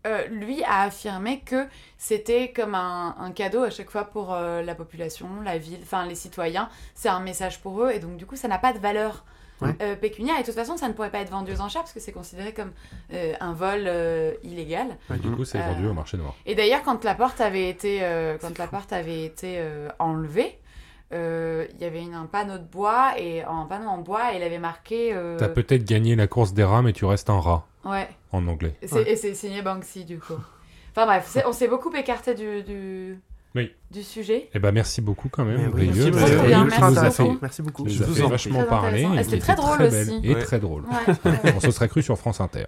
euh, lui a affirmé que c'était comme un, un cadeau à chaque fois pour euh, la population, la ville, enfin les citoyens. C'est un message pour eux et donc du coup ça n'a pas de valeur Ouais. euh, pécuniaire et de toute façon ça ne pourrait pas être vendu aux enchères parce que c'est considéré comme un vol illégal. et du coup, c'est vendu au marché noir. Et d'ailleurs quand la porte avait été, quand la porte avait été enlevée, euh, il y avait une- un panneau de bois et un panneau en bois et il avait marqué. euh, T'as peut-être gagné la course des rats, mais tu restes un rat, Ouais. en anglais. Et c'est Ouais. et c'est signé Banksy, du coup. Enfin bref, on s'est beaucoup écarté du, du, Oui. du sujet. Eh ben, merci beaucoup quand même, oui, Brieux. merci, avez- bien, merci nous. Merci beaucoup. vous Je vous en vachement. Et et c'était très drôle très aussi. Et Ouais. très drôle. Ouais. On se serait cru sur France Inter.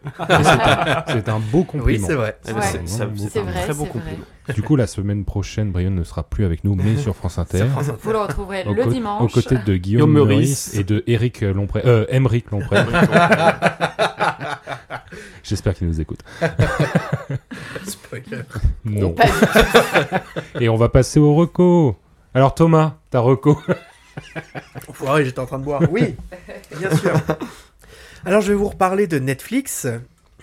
C'est un, beau Oui, compliment. c'est vrai. Eh ben, Ouais. c'est- C'est C'est un vrai, très beau vrai. compliment. Du coup, la semaine prochaine, Brian ne sera plus avec nous, mais sur France Inter. Sur France Inter. Vous le retrouverez le dimanche. Aux côtés de Guillaume Meurice et de Eric Lompré. Euh, Emeric Lompré. J'espère qu'il nous écoute. Spoiler. Non. Et on va passer au reco. Alors Thomas, ta reco. Ouais, j'étais en train de boire. Oui, bien sûr. Alors, je vais vous reparler de Netflix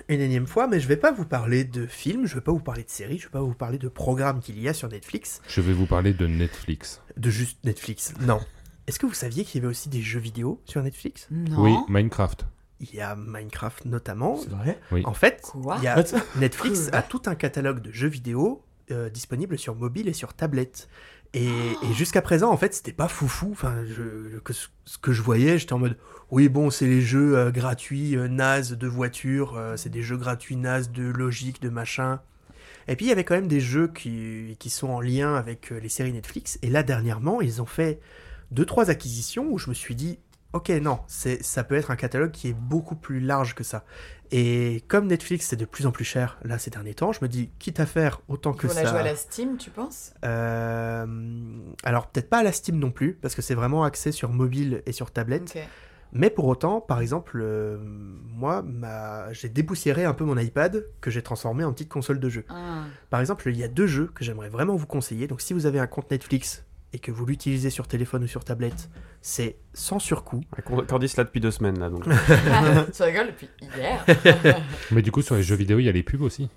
une énième fois, mais je vais pas vous parler de films, je vais pas vous parler de séries, je vais pas vous parler de programmes qu'il y a sur Netflix, Je vais vous parler de Netflix. de juste Netflix. Non. Est-ce que vous saviez qu'il y avait aussi des jeux vidéo sur Netflix? Non. Oui, Minecraft. Il y a Minecraft notamment. C'est vrai? En fait, Quoi? il y a Netflix a tout un catalogue de jeux vidéo euh, disponibles sur mobile et sur tablette. Et, et jusqu'à présent, en fait, c'était pas foufou. Enfin, je, que ce que je voyais, j'étais en mode, oui, bon, c'est les jeux euh, gratuits, euh, naze de voiture, euh, c'est des jeux gratuits naze de logique, de machin. Et puis, il y avait quand même des jeux qui, qui sont en lien avec les séries Netflix. Et là, dernièrement, ils ont fait deux, trois acquisitions où je me suis dit, ok, non, ça peut être un catalogue qui est beaucoup plus large que ça. Et comme Netflix c'est de plus en plus cher là ces derniers temps, je me dis quitte à faire autant que Faut la ça. jouer à la Steam, tu penses? Euh, alors peut-être pas à la Steam non plus parce que c'est vraiment axé sur mobile et sur tablette. Mais pour autant, par exemple, euh, moi, ma... j'ai dépoussiéré un peu mon iPad que j'ai transformé en petite console de jeu. Ah. Par exemple, il y a deux jeux que j'aimerais vraiment vous conseiller. Donc si vous avez un compte Netflix et que vous l'utilisez sur téléphone ou sur tablette, c'est sans surcoût. Cordis là depuis deux semaines là donc. tu rigoles depuis hier. Mais du coup, sur les jeux vidéo, il y a les pubs aussi.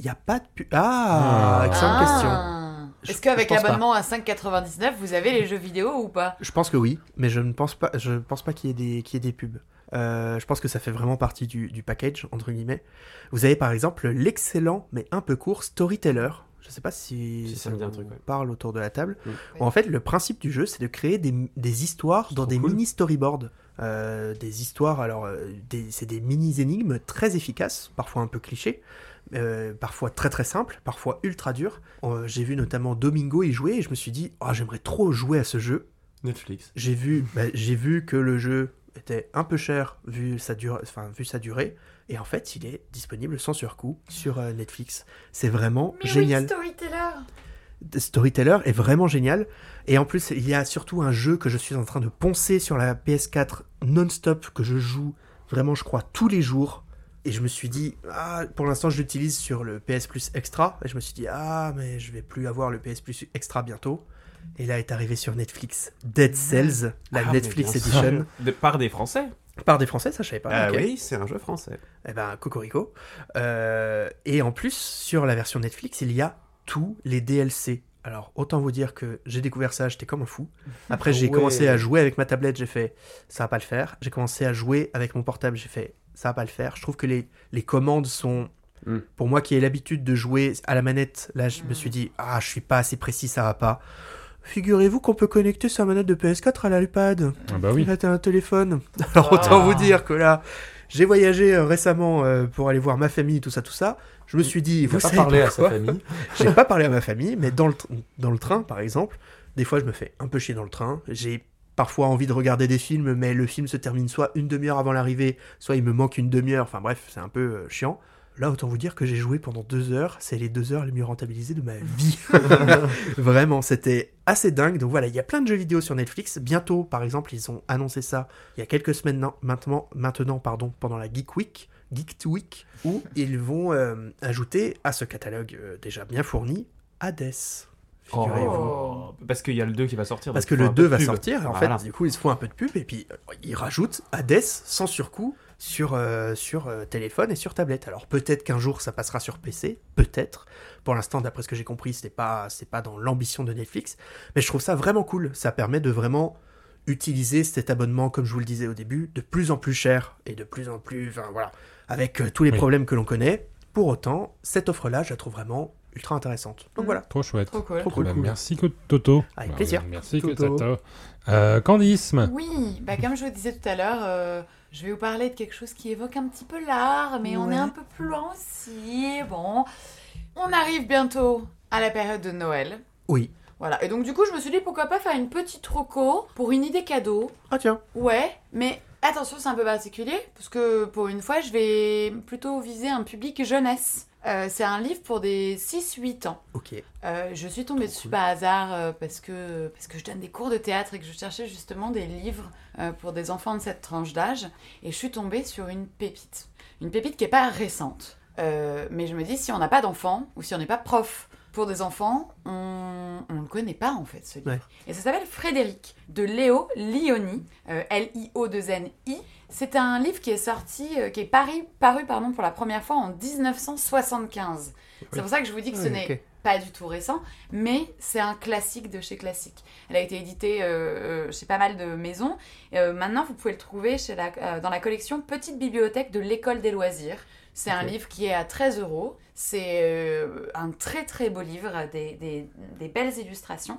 Il n'y a pas de pu... Ah, Ah. excellente question. Ah. Je- Est-ce qu'avec pas. l'abonnement à 5,99, vous avez les jeux vidéo ou pas? Je pense que oui, mais je ne pense pas, je pense pas qu'il y ait des, qu'il y ait des pubs. Euh, je pense que ça fait vraiment partie du, du package, entre guillemets. Vous avez par exemple l'excellent, mais un peu court, Storyteller. Je sais pas si, Si, ça ça me dit un truc, ouais. parle autour de la table. En fait, le principe du jeu, c'est de créer des, des histoires dans des cool. mini storyboards. euh, des histoires. Alors, euh, des- c'est des mini-énigmes très efficaces, parfois un peu clichés, euh, parfois très très simples, parfois ultra durs. Euh, J'ai vu notamment Domingo y jouer et je me suis dit, Ah, j'aimerais trop jouer à ce jeu. Netflix. J'ai vu, bah, j'ai vu que le jeu était un peu cher vu sa, dure, enfin, vu sa durée. Et en fait, il est disponible sans surcoût sur euh, Netflix. C'est vraiment Mais génial. oui, Storyteller Storyteller est vraiment génial. Et en plus, il y a surtout un jeu que je suis en train de poncer sur la PS4 non-stop, que je joue vraiment, je crois, tous les jours. Et je me suis dit, ah, pour l'instant, je l'utilise sur le PS Plus Extra. Et je me suis dit, ah, mais je vais plus avoir le PS Plus Extra bientôt. Et là est arrivé sur Netflix Dead Cells, la Ah, Netflix Edition. De- par des Français. Par des Français, ça je savais pas. Ah ok. oui, c'est un jeu français. Eh ben, Cocorico. Euh, et en plus, sur la version Netflix, il y a tous les DLC. Alors, autant vous dire que j'ai découvert ça, j'étais comme un fou. Après, j'ai Ouais. commencé à jouer avec ma tablette, j'ai fait, ça va pas le faire. J'ai commencé à jouer avec mon portable, j'ai fait, ça va pas le faire. Je trouve que les, les commandes sont... Mm. Pour moi qui ai l'habitude de jouer à la manette, là, je me suis dit, ah, je suis pas assez précis, ça va pas. Figurez-vous qu'on peut connecter sa manette de PS4 à l'iPad. Ah bah oui. Là, t'as un téléphone. Alors, autant Ah. vous dire que là, j'ai voyagé euh, récemment euh, pour aller voir ma famille, tout ça, tout ça. Je me suis dit, Il vous faut pas savez parler à sa famille. J'ai pas parlé à ma famille, mais dans le, dans le train, par exemple, des fois, je me fais un peu chier dans le train. J'ai parfois envie de regarder des films, mais le film se termine soit une demi-heure avant l'arrivée, soit il me manque une demi-heure. Enfin bref, c'est un peu euh, chiant. Là, autant vous dire que j'ai joué pendant deux heures. C'est les deux heures les mieux rentabilisées de ma vie. Vraiment, c'était assez dingue. Donc voilà, il y a plein de jeux vidéo sur Netflix. Bientôt, par exemple, ils ont annoncé ça il y a quelques semaines maintenant, maintenant pardon, pendant la Geek Week, Geek Week, où ils vont euh, ajouter à ce catalogue euh, déjà bien fourni Hades. Figurez-vous. Oh. Parce qu'il y a le 2 qui va sortir. Parce que le un 2 peu de va pub. sortir, en Voilà. fait, du coup, ils se font un peu de pub et puis euh, ils rajoutent Hades sans surcoût sur, euh, sur euh, téléphone et sur tablette. Alors peut-être qu'un jour ça passera sur PC, peut-être. Pour l'instant, d'après ce que j'ai compris, c'est pas, c'est pas dans l'ambition de Netflix. Mais je trouve ça vraiment cool. Ça permet de vraiment utiliser cet abonnement, comme je vous le disais au début, de plus en plus cher et de plus en plus. Enfin voilà, avec euh, tous les Oui. problèmes que l'on connaît. Pour autant, cette offre-là, je la trouve vraiment ultra intéressante. Donc Mm. voilà. Trop chouette. Trop cool. Trop Bah, cool. merci que Toto. Avec Bah, plaisir. Merci que Toto. Toto. Euh, Candisme. Oui, bah comme je vous disais tout à l'heure, euh, je vais vous parler de quelque chose qui évoque un petit peu l'art, mais on est un peu plus loin aussi. Bon, on arrive bientôt à la période de Noël. Oui. Voilà, et donc du coup, je me suis dit pourquoi pas faire une petite roco pour une idée cadeau. Ah tiens. Ouais, mais attention, c'est un peu particulier, parce que pour une fois, je vais plutôt viser un public jeunesse. Euh, c'est un livre pour des 6-8 ans. Ok. Euh, je suis tombée dessus par hasard euh, parce, que, parce que je donne des cours de théâtre et que je cherchais justement des livres pour des enfants de cette tranche d'âge. Et je suis tombée sur une pépite. Une pépite qui n'est pas récente. Mais je me dis, si on n'a pas d'enfants ou si on n'est pas prof pour des enfants, on ne le connaît pas en fait ce livre. Ouais. Et ça s'appelle Frédéric de Léo Lioni, euh, L-I-O-2-N-I. C'est un livre qui est sorti, euh, qui est paru, paru pardon, pour la première fois en 1975. C'est pour ça que je vous dis que ce Ouais, n'est pas du tout récent, mais c'est un classique de chez Classique. Elle a été éditée euh, euh, chez pas mal de maisons. Euh, maintenant, vous pouvez le trouver chez la- dans la collection Petite Bibliothèque de l'École des loisirs. C'est un livre qui est à 13 euros. C'est un très très beau livre, des, des- des belles illustrations.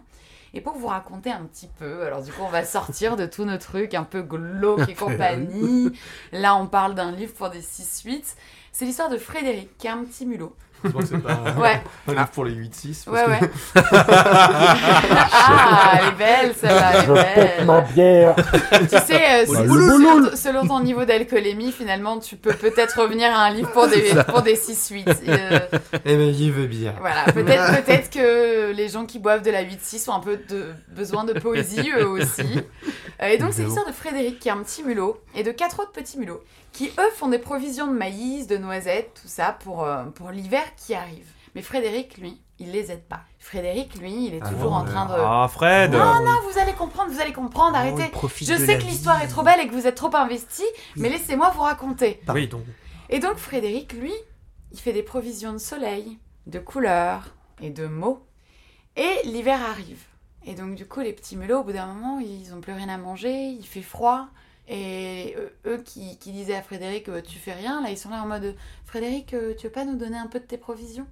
Et pour vous raconter un petit peu, alors du coup on va sortir de tous nos trucs un peu glauques et compagnie. Là on parle d'un livre pour des 6-8. C'est l'histoire de Frédéric, qui est un petit mulot. Je crois que c'est pas Ouais, un livre pour les 8-6. parce ouais, que- ouais. ah, elle est belle, celle-là, elle est belle. bière. Tu sais, euh, Bah, selon, le selon- selon ton niveau d'alcoolémie, finalement, tu peux peut-être revenir à un livre pour des, pour des 6-8. Euh, Eh ben, il veut bien. voilà, peut-être peut que les gens qui boivent de la 8-6 ont un peu de besoin de poésie, eux aussi. Et donc, c'est l'histoire de Frédéric, qui est un petit mulot, et de quatre autres petits mulots, qui, eux, font des provisions de maïs, de noisettes, tout ça, pour, euh, pour l'hiver qui arrive. Mais Frédéric, lui, il les aide pas. Frédéric, lui, il est Ah toujours non, en train de... Ah, Fred Non, non, vous allez comprendre, vous allez comprendre, Oh, arrêtez. Je sais que l'histoire est trop belle et que vous êtes trop investis, mais laissez-moi vous raconter. Pardon. Et donc Frédéric, lui, il fait des provisions de soleil, de couleurs et de mots. Et l'hiver arrive. Et donc du coup, les petits mulots, au bout d'un moment, ils ont plus rien à manger, il fait froid. Et eux, eux qui, qui disaient à Frédéric, euh, tu fais rien, là ils sont là en mode, Frédéric, euh, tu veux pas nous donner un peu de tes provisions?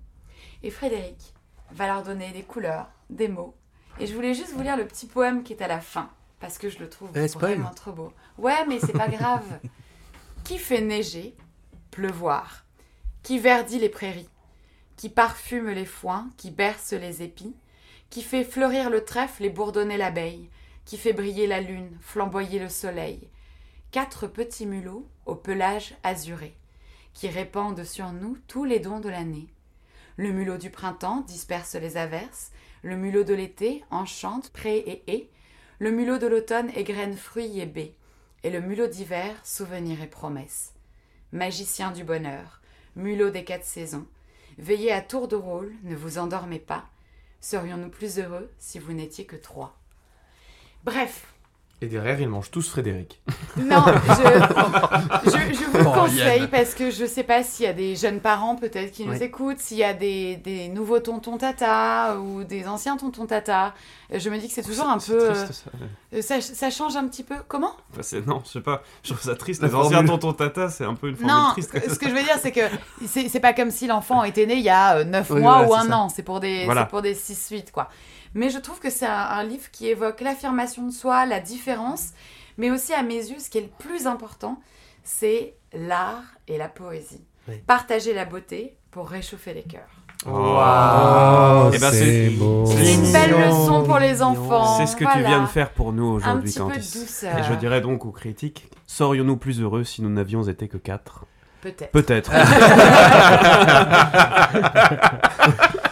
Et Frédéric va leur donner des couleurs, des mots. Et je voulais juste vous lire le petit poème qui est à la fin, parce que je le trouve Eh, vraiment trop beau. Ouais, mais c'est pas grave. qui fait neiger, pleuvoir, qui verdit les prairies, qui parfume les foins, qui berce les épis, qui fait fleurir le trèfle et bourdonner l'abeille, qui fait briller la lune, flamboyer le soleil? Quatre petits mulots au pelage azuré, qui répandent sur nous tous les dons de l'année. Le mulot du printemps disperse les averses, le mulot de l'été enchante prés et haies, le mulot de l'automne égrène fruits et baies, et le mulot d'hiver souvenir et promesse. Magicien du bonheur, mulot des quatre saisons, veillez à tour de rôle, ne vous endormez pas. Serions-nous plus heureux si vous n'étiez que trois? Bref, Et derrière, ils mangent tous Frédéric. non, je, je, je vous le Oh, conseille Yann. parce que je sais pas s'il y a des jeunes parents peut-être qui nous Oui. écoutent, s'il y a des, des nouveaux tontons tata ou des anciens tontons tata. Euh, Je me dis que c'est toujours un peu. triste, ça. euh, ça, ça change un petit peu. Comment? C'est- non, je sais pas. Je trouve ça triste. Les anciens formule. tonton tata, c'est un peu une formule Non, triste. ce que je veux dire, c'est que c'est pas comme si l'enfant était né il y a 9 Oui, mois voilà, ou c'est un ça. an. C'est pour des, Voilà. c'est pour des 6-8, quoi. Mais je trouve que c'est un, un livre qui évoque l'affirmation de soi, la différence, mais aussi à mes yeux, ce qui est le plus important, c'est l'art et la poésie. Oui. Partager la beauté pour réchauffer les cœurs. Oh, Eh ben, c'est une belle leçon pour les enfants. C'est ce que tu viens de faire pour nous aujourd'hui, petit peu de Candice. douceur. Et je dirais donc aux critiques, serions-nous plus heureux si nous n'avions été que quatre? Peut-être. Peut-être.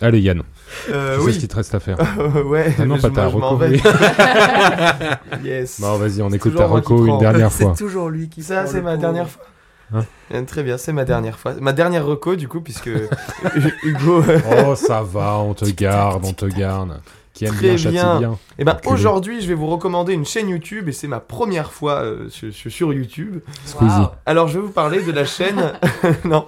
Allez, Yann, Euh, ce qu'il te reste à faire. ouais. Ah non, pas ta reco. oui. yes. Bon, vas-y, on écoute ta qui reco une dernière fois. C'est toujours lui qui Ça, c'est ma dernière fois. Hein Euh, Très bien, c'est ma dernière fois. Ma dernière reco, du coup, puisque Hugo. euh, Oh, ça va, on te garde, on te garde. Qui aime Très bien, bien. bien. Eh ben, aujourd'hui, je vais vous recommander une chaîne YouTube et c'est ma première fois euh, sur, YouTube. Squeezie. Alors, je vais vous parler de la chaîne. non,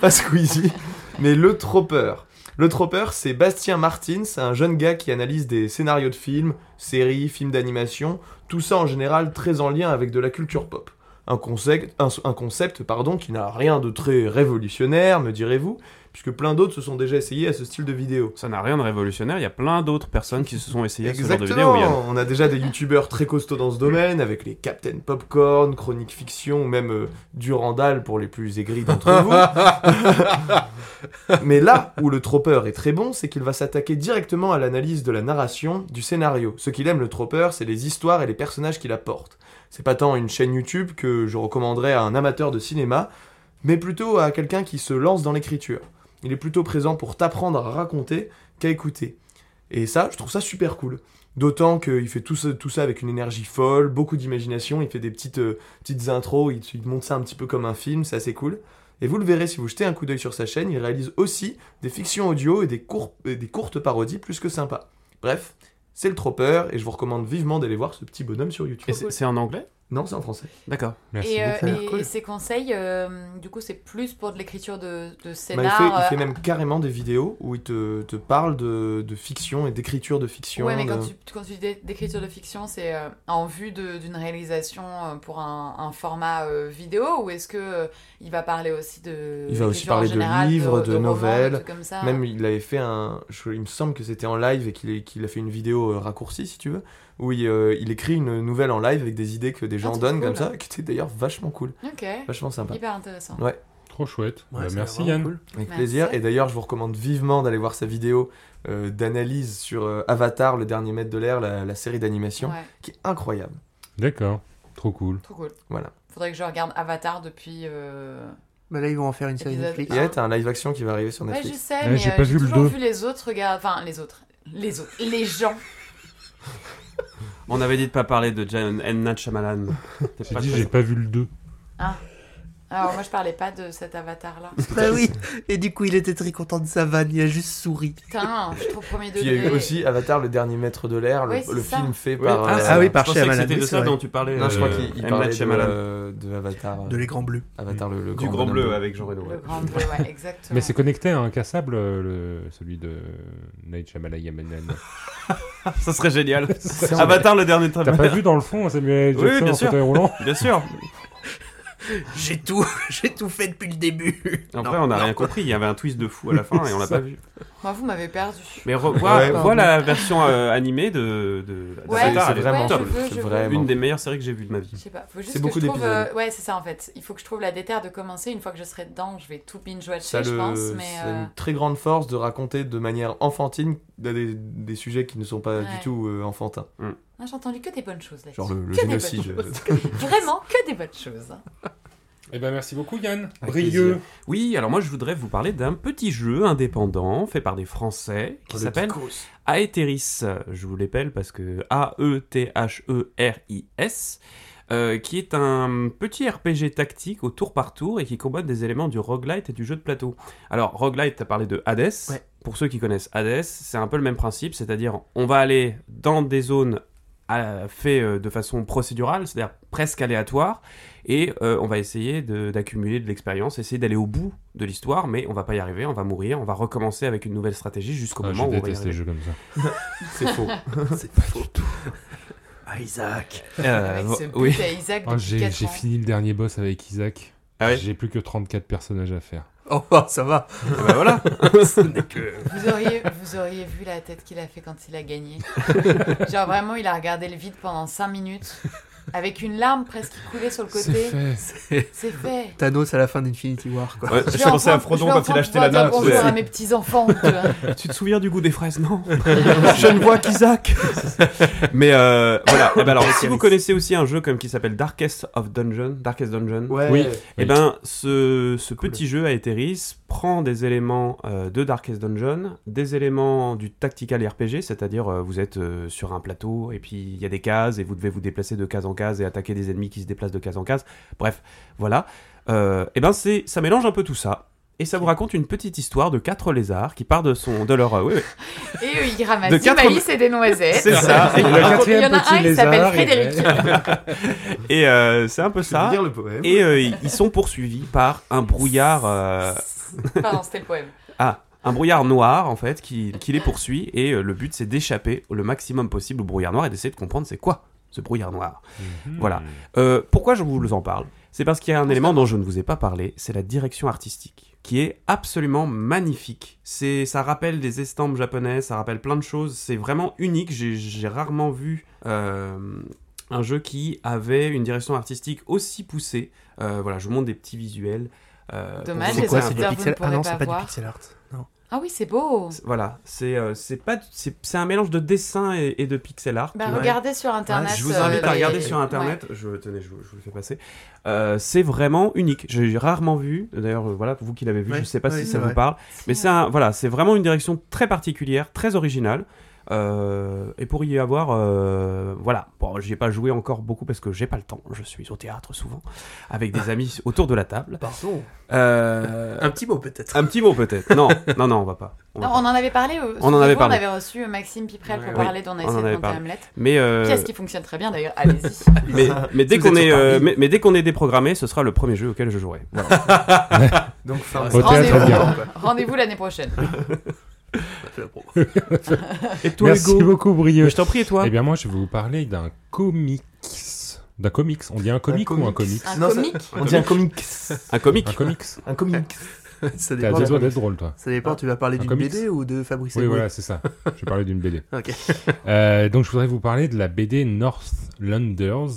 pas Squeezie, mais Le Tropper. Le Tropper, c'est Bastien Martins, c'est un jeune gars qui analyse des scénarios de films, séries, films d'animation, tout ça en général très en lien avec de la culture pop. Un concept, un, un concept pardon, qui n'a rien de très révolutionnaire, me direz-vous, puisque plein d'autres se sont déjà essayés à ce style de vidéo. Ça n'a rien de révolutionnaire, il y a plein d'autres personnes qui se sont essayées à ce genre de vidéo. On a déjà des youtubeurs très costauds dans ce domaine, avec les Captain Popcorn, Chronique Fiction, ou même euh, Durandal pour les plus aigris d'entre vous. Mais là où le Tropper est très bon, c'est qu'il va s'attaquer directement à l'analyse de la narration, du scénario. Ce qu'il aime le Tropper, c'est les histoires et les personnages qu'il apporte. C'est pas tant une chaîne YouTube que je recommanderais à un amateur de cinéma, mais plutôt à quelqu'un qui se lance dans l'écriture. Il est plutôt présent pour t'apprendre à raconter qu'à écouter. Et ça, je trouve ça super cool. D'autant qu'il fait tout ça, avec une énergie folle, beaucoup d'imagination, il fait des petites, euh, petites intros, il, il monte ça un petit peu comme un film, c'est assez cool. Et vous le verrez si vous jetez un coup d'œil sur sa chaîne, il réalise aussi des fictions audio et des, courtes parodies plus que sympas. Bref, c'est le Tropper et je vous recommande vivement d'aller voir ce petit bonhomme sur YouTube. Et c'est en anglais? Non, c'est en français. D'accord. Merci Et, euh, et ces conseils, euh, du coup, c'est plus pour de l'écriture de, de Bah, il, scénar. fait, il euh, fait même carrément des vidéos où il te, te parle de, de fiction et d'écriture de fiction. Ouais, mais quand tu, quand tu dis d'é- d'écriture de fiction, c'est euh, en vue d'une réalisation pour un, un format euh, vidéo ou est-ce que euh, il va parler aussi de Il va aussi parler de livres, de romans, nouvelles, trucs comme ça? Même il avait fait un, je- il me semble que c'était en live et qu'il a fait une vidéo euh, raccourcie si tu veux, où il, euh, il écrit une nouvelle en live avec des idées que des gens trop donnent cool. comme ça, qui était d'ailleurs vachement cool, Ok, vachement sympa. hyper intéressant. Ouais. Trop chouette. Ouais, Bah, merci Yann. cool. Avec Merci. plaisir. Et d'ailleurs, je vous recommande vivement d'aller voir sa vidéo euh, d'analyse sur euh, Avatar, le dernier maître de l'air, la, la série d'animation, Ouais, qui est incroyable. D'accord. Trop cool. trop cool. Voilà. Faudrait que je regarde Avatar depuis. euh, Bah là, ils vont en faire une série Netflix. Et ouais, t'as un live action qui va arriver sur Ouais, je Netflix. sais, Ouais, mais j'ai euh, pas j'ai vu le toujours deux. vu les autres regarder. Enfin, les autres. Les autres. Les gens. On avait dit de pas parler de Jan M. Night Shyamalan. T'es J'ai pas dit, j'ai pas vu le 2. Alors, moi, je parlais pas de cet avatar-là. Bah oui. Et du coup, il était très content de sa vanne. Il a juste souri. Putain, je trop premier Puis degré. il y a eu aussi Avatar, le dernier maître de l'air, le, film fait par. Ah, euh, ah oui, par Shyamalan, c'était de oui, ça dont tu parlais. Non, je crois euh, qu'il parlait Night de, euh, de Avatar. De l'écran bleu. Avatar, le, le Du grand bleu bleu. avec Jean Reno. Le grand bleu, ouais, exactement. Mais c'est connecté à un cassable, euh, le... celui de Night Shyamalan. Ça serait génial. Avatar, le dernier T'as tome. pas vu dans le fond Samuel Oui, Jackson bien en sûr. fauteuil roulant Bien sûr. J'ai tout, j'ai tout fait depuis le début. Après, Non, on n'a rien compris. Il y avait un twist de fou à la fin et on l'a pas vu. Moi, vous m'avez perdu. Mais re- vois, Ouais, vois la version euh, animée de, de Ouais, c'est elle est vraiment ouais, top. c'est vraiment- Une des meilleures séries que j'ai vues de ma vie. Je sais pas, faut juste C'est que beaucoup je trouve. euh, Ouais, c'est ça en fait. Il faut que je trouve la déterre de commencer. Une fois que je serai dedans, je vais tout binge-watcher, Ça a je le- pense. Mais c'est euh, une très grande force de raconter de manière enfantine des, des sujets qui ne sont pas Ouais. du tout euh, enfantins. non, j'ai entendu que des bonnes choses là-dessus. Genre le, le Que des génocide. bonnes choses. Vraiment, que des bonnes choses. Eh ben merci beaucoup Yann. Avec Brieux. plaisir. Oui, alors moi je voudrais vous parler d'un petit jeu indépendant fait par des Français qui Le s'appelle. Aetheris. Je vous l'appelle parce que E A-E-T-H-E-R-I-S. euh, qui est un petit RPG tactique au tour par tour et qui combine des éléments du roguelite et du jeu de plateau. Alors, roguelite, tu as parlé de Hades. Ouais. Pour ceux qui connaissent Hades, c'est un peu le même principe, c'est-à-dire on va aller dans des zones faites euh, de façon procédurale, c'est-à-dire presque aléatoire, et euh, on va essayer d'accumuler de, l'expérience, essayer d'aller au bout de l'histoire, mais on va pas y arriver, on va mourir, on va recommencer avec une nouvelle stratégie jusqu'au Ah, moment je où on va y les arriver. jeux comme ça. C'est faux. C'est pas faux. Ah, Isaac. Euh, Avec ce but oui. à Isaac Oh, j'ai 4 j'ai ans. fini le dernier boss avec Isaac. Ah ouais J'ai plus que 34 personnages à faire. Oh, ça va. Bah voilà. Ce n'est que. Vous auriez, vous auriez vu la tête qu'il a fait quand il a gagné. Genre vraiment, il a regardé le vide pendant 5 minutes. Avec une larme presque qui coulait sur le C'est côté. fait. C'est C'est fait. Thanos à la fin d'Infinity War, quoi. Ouais, Je pensais à Frodon quand il a acheté pouvoir la nappe. bonjour à mes petits-enfants. tu vois. Tu te souviens du goût des fraises Non. je ne vois qu'Isaac. Mais euh, voilà. Eh ben alors, si vous connaissez aussi un jeu comme qui s'appelle Darkest of Dungeon, Darkest Dungeon, Ouais. Oui. eh ben ce, ce petit jeu à Etheris prend des éléments euh, de Darkest Dungeon, des éléments du tactical RPG, c'est-à-dire euh, vous êtes euh, sur un plateau et puis il y a des cases et vous devez vous déplacer de case en case et attaquer des ennemis qui se déplacent de case en case. Bref, voilà. Euh, eh ben c'est ça mélange un peu tout ça. Et ça vous raconte une petite histoire de quatre lézards qui part de son de leur euh, oui, oui, Et eux, ils ramassent De du quatre- maïs et des noisettes. C'est ça. Et le Il y en a petit un, il s'appelle Frédéric. Et euh, c'est un peu ça. lire le poème. Et euh, ils sont poursuivis par un brouillard. euh, Pardon, c'était le poème. Ah, un brouillard noir en fait qui, qui les poursuit et euh, le but c'est d'échapper le maximum possible au brouillard noir et d'essayer de comprendre c'est quoi ce brouillard noir. Mhm. Voilà. Euh, pourquoi je vous en parle? C'est parce qu'il y a un élément dont je ne vous ai pas parlé, c'est la direction artistique qui est absolument magnifique. C'est, ça rappelle des estampes japonaises, ça rappelle plein de choses. C'est vraiment unique. J'ai, j'ai rarement vu euh, un jeu qui avait une direction artistique aussi poussée. Euh, voilà, je vous montre des petits visuels. euh, Dommage, C'est quoi C'est du pixel ne Ah non, c'est pas pas du pixel art. Ah oui, c'est beau. Voilà, c'est euh, c'est pas c'est c'est un mélange de dessin et, et de pixel art. Bah, Ouais. regardez sur internet. je vous euh, invite à les- regarder sur internet. Je tenez, je, vous- je vous le fais passer. Euh, c'est vraiment unique. J'ai rarement vu. D'ailleurs, euh, voilà, vous qui l'avez vu, Ouais, je sais pas ouais, si c'est ça vous parle, Ouais. mais c'est un voilà, c'est vraiment une direction très particulière, très originale. Euh, et pour y avoir, euh, voilà, bon, j'y ai pas joué encore beaucoup parce que j'ai pas le temps. Je suis au théâtre souvent avec des amis autour de la table. Pardon. Euh, Un petit mot peut-être. un petit mot peut-être. Non, non, non, on va pas. On va Non, pas. on en avait parlé. On en avait parlé. On avait reçu Maxime Piprel pour parler d'On a essayé de monter. Hamlet. Mais euh, Pièce qui fonctionne très bien d'ailleurs. Allez-y. mais, mais dès qu'on est, euh, mais, mais dès qu'on est déprogrammé, ce sera le premier jeu auquel je jouerai. Voilà. Donc fin Au théâtre, Rendez-vous. Et toi, Merci Hugo beaucoup Brieux. Mais Je t'en prie, et toi Eh bien moi je vais vous parler d'un comics. D'un comics. On dit un comic ou un comics. comics Un Non, ça- comique. On dit un comic. Un comique Un comics. Un comic. Ça T'as dépend. besoin d'être drôle toi. Ça dépend, tu vas parler Un d'une. BD ou de Fabrice Oui voilà c'est ça. Je vais parler d'une BD. Ok. Euh, donc je voudrais vous parler de la BD Northlanders.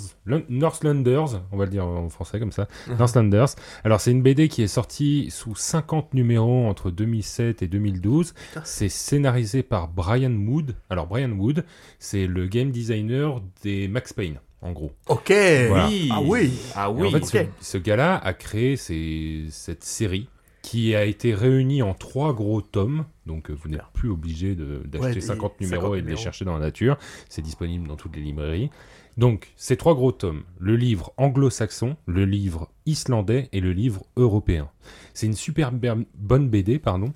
Northlanders, on va le dire en français comme ça. Northlanders. Alors c'est une BD qui est sortie sous 50 numéros entre 2007 et 2012. Putain. C'est scénarisé par Brian Wood. Alors Brian Wood, c'est le game designer des Max Payne, en gros. Ok. Voilà. Oui. Ah oui. Ah oui. en fait, ce, gars-là a créé ces- cette série qui a été réunie en trois gros tomes. Donc, euh, vous n'êtes plus obligé d'acheter Ouais, des 50 numéros 50 et de les chercher dans la nature. C'est disponible dans toutes les librairies. Donc, ces trois gros tomes, le livre anglo-saxon, le livre islandais et le livre européen. C'est une super bonne BD, pardon,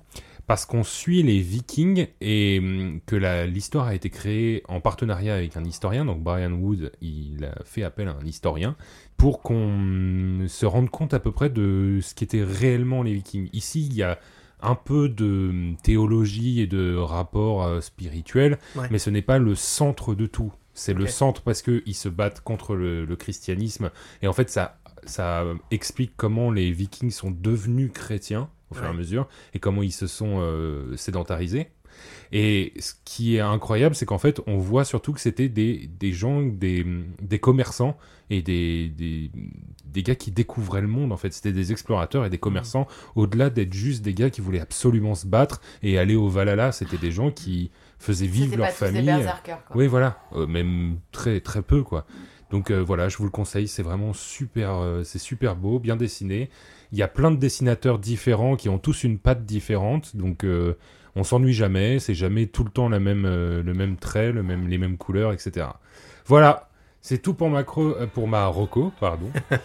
parce qu'on suit les Vikings et hum, que l'histoire a été créée en partenariat avec un historien. Donc Brian Wood, il a fait appel à un historien pour qu'on se rende compte à peu près de ce qu'étaient réellement les Vikings. Ici, il y a un peu de hum, théologie et de rapport euh, spirituel, Ouais. mais ce n'est pas le centre de tout. C'est le centre parce qu'ils se battent contre le, le christianisme. Et en fait, ça, ça explique comment les Vikings sont devenus chrétiens au fur et à mesure et comment ils se sont euh, sédentarisés. Et ce qui est incroyable, c'est qu'en fait, on voit surtout que c'était des, des gens, des, des commerçants et des, des, des gars qui découvraient le monde. En fait, c'était des explorateurs et des commerçants. Au-delà d'être juste des gars qui voulaient absolument se battre et aller au Valhalla, c'était des gens qui faisaient vivre leur famille. Oui, voilà, Euh, même très très peu quoi. Donc euh, voilà, je vous le conseille, c'est vraiment super, euh, c'est super beau, bien dessiné. Il y a plein de dessinateurs différents qui ont tous une patte différente, donc euh, on s'ennuie jamais. C'est jamais tout le temps la même, euh, le même trait, le même, les mêmes couleurs, etc. Voilà, c'est tout pour ma cro- euh, pour ma roco, pardon.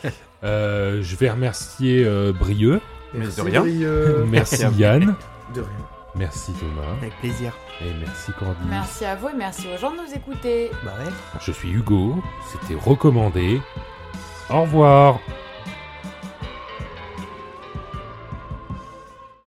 Euh, je vais remercier euh, Brieux, Mais de Merci, rien. Brieux. merci. Yann, De rien. merci Thomas Avec plaisir. et merci Cordy. Merci à vous et merci aux gens de nous écouter. Bah ouais. Je suis Hugo, c'était recommandé. Au revoir.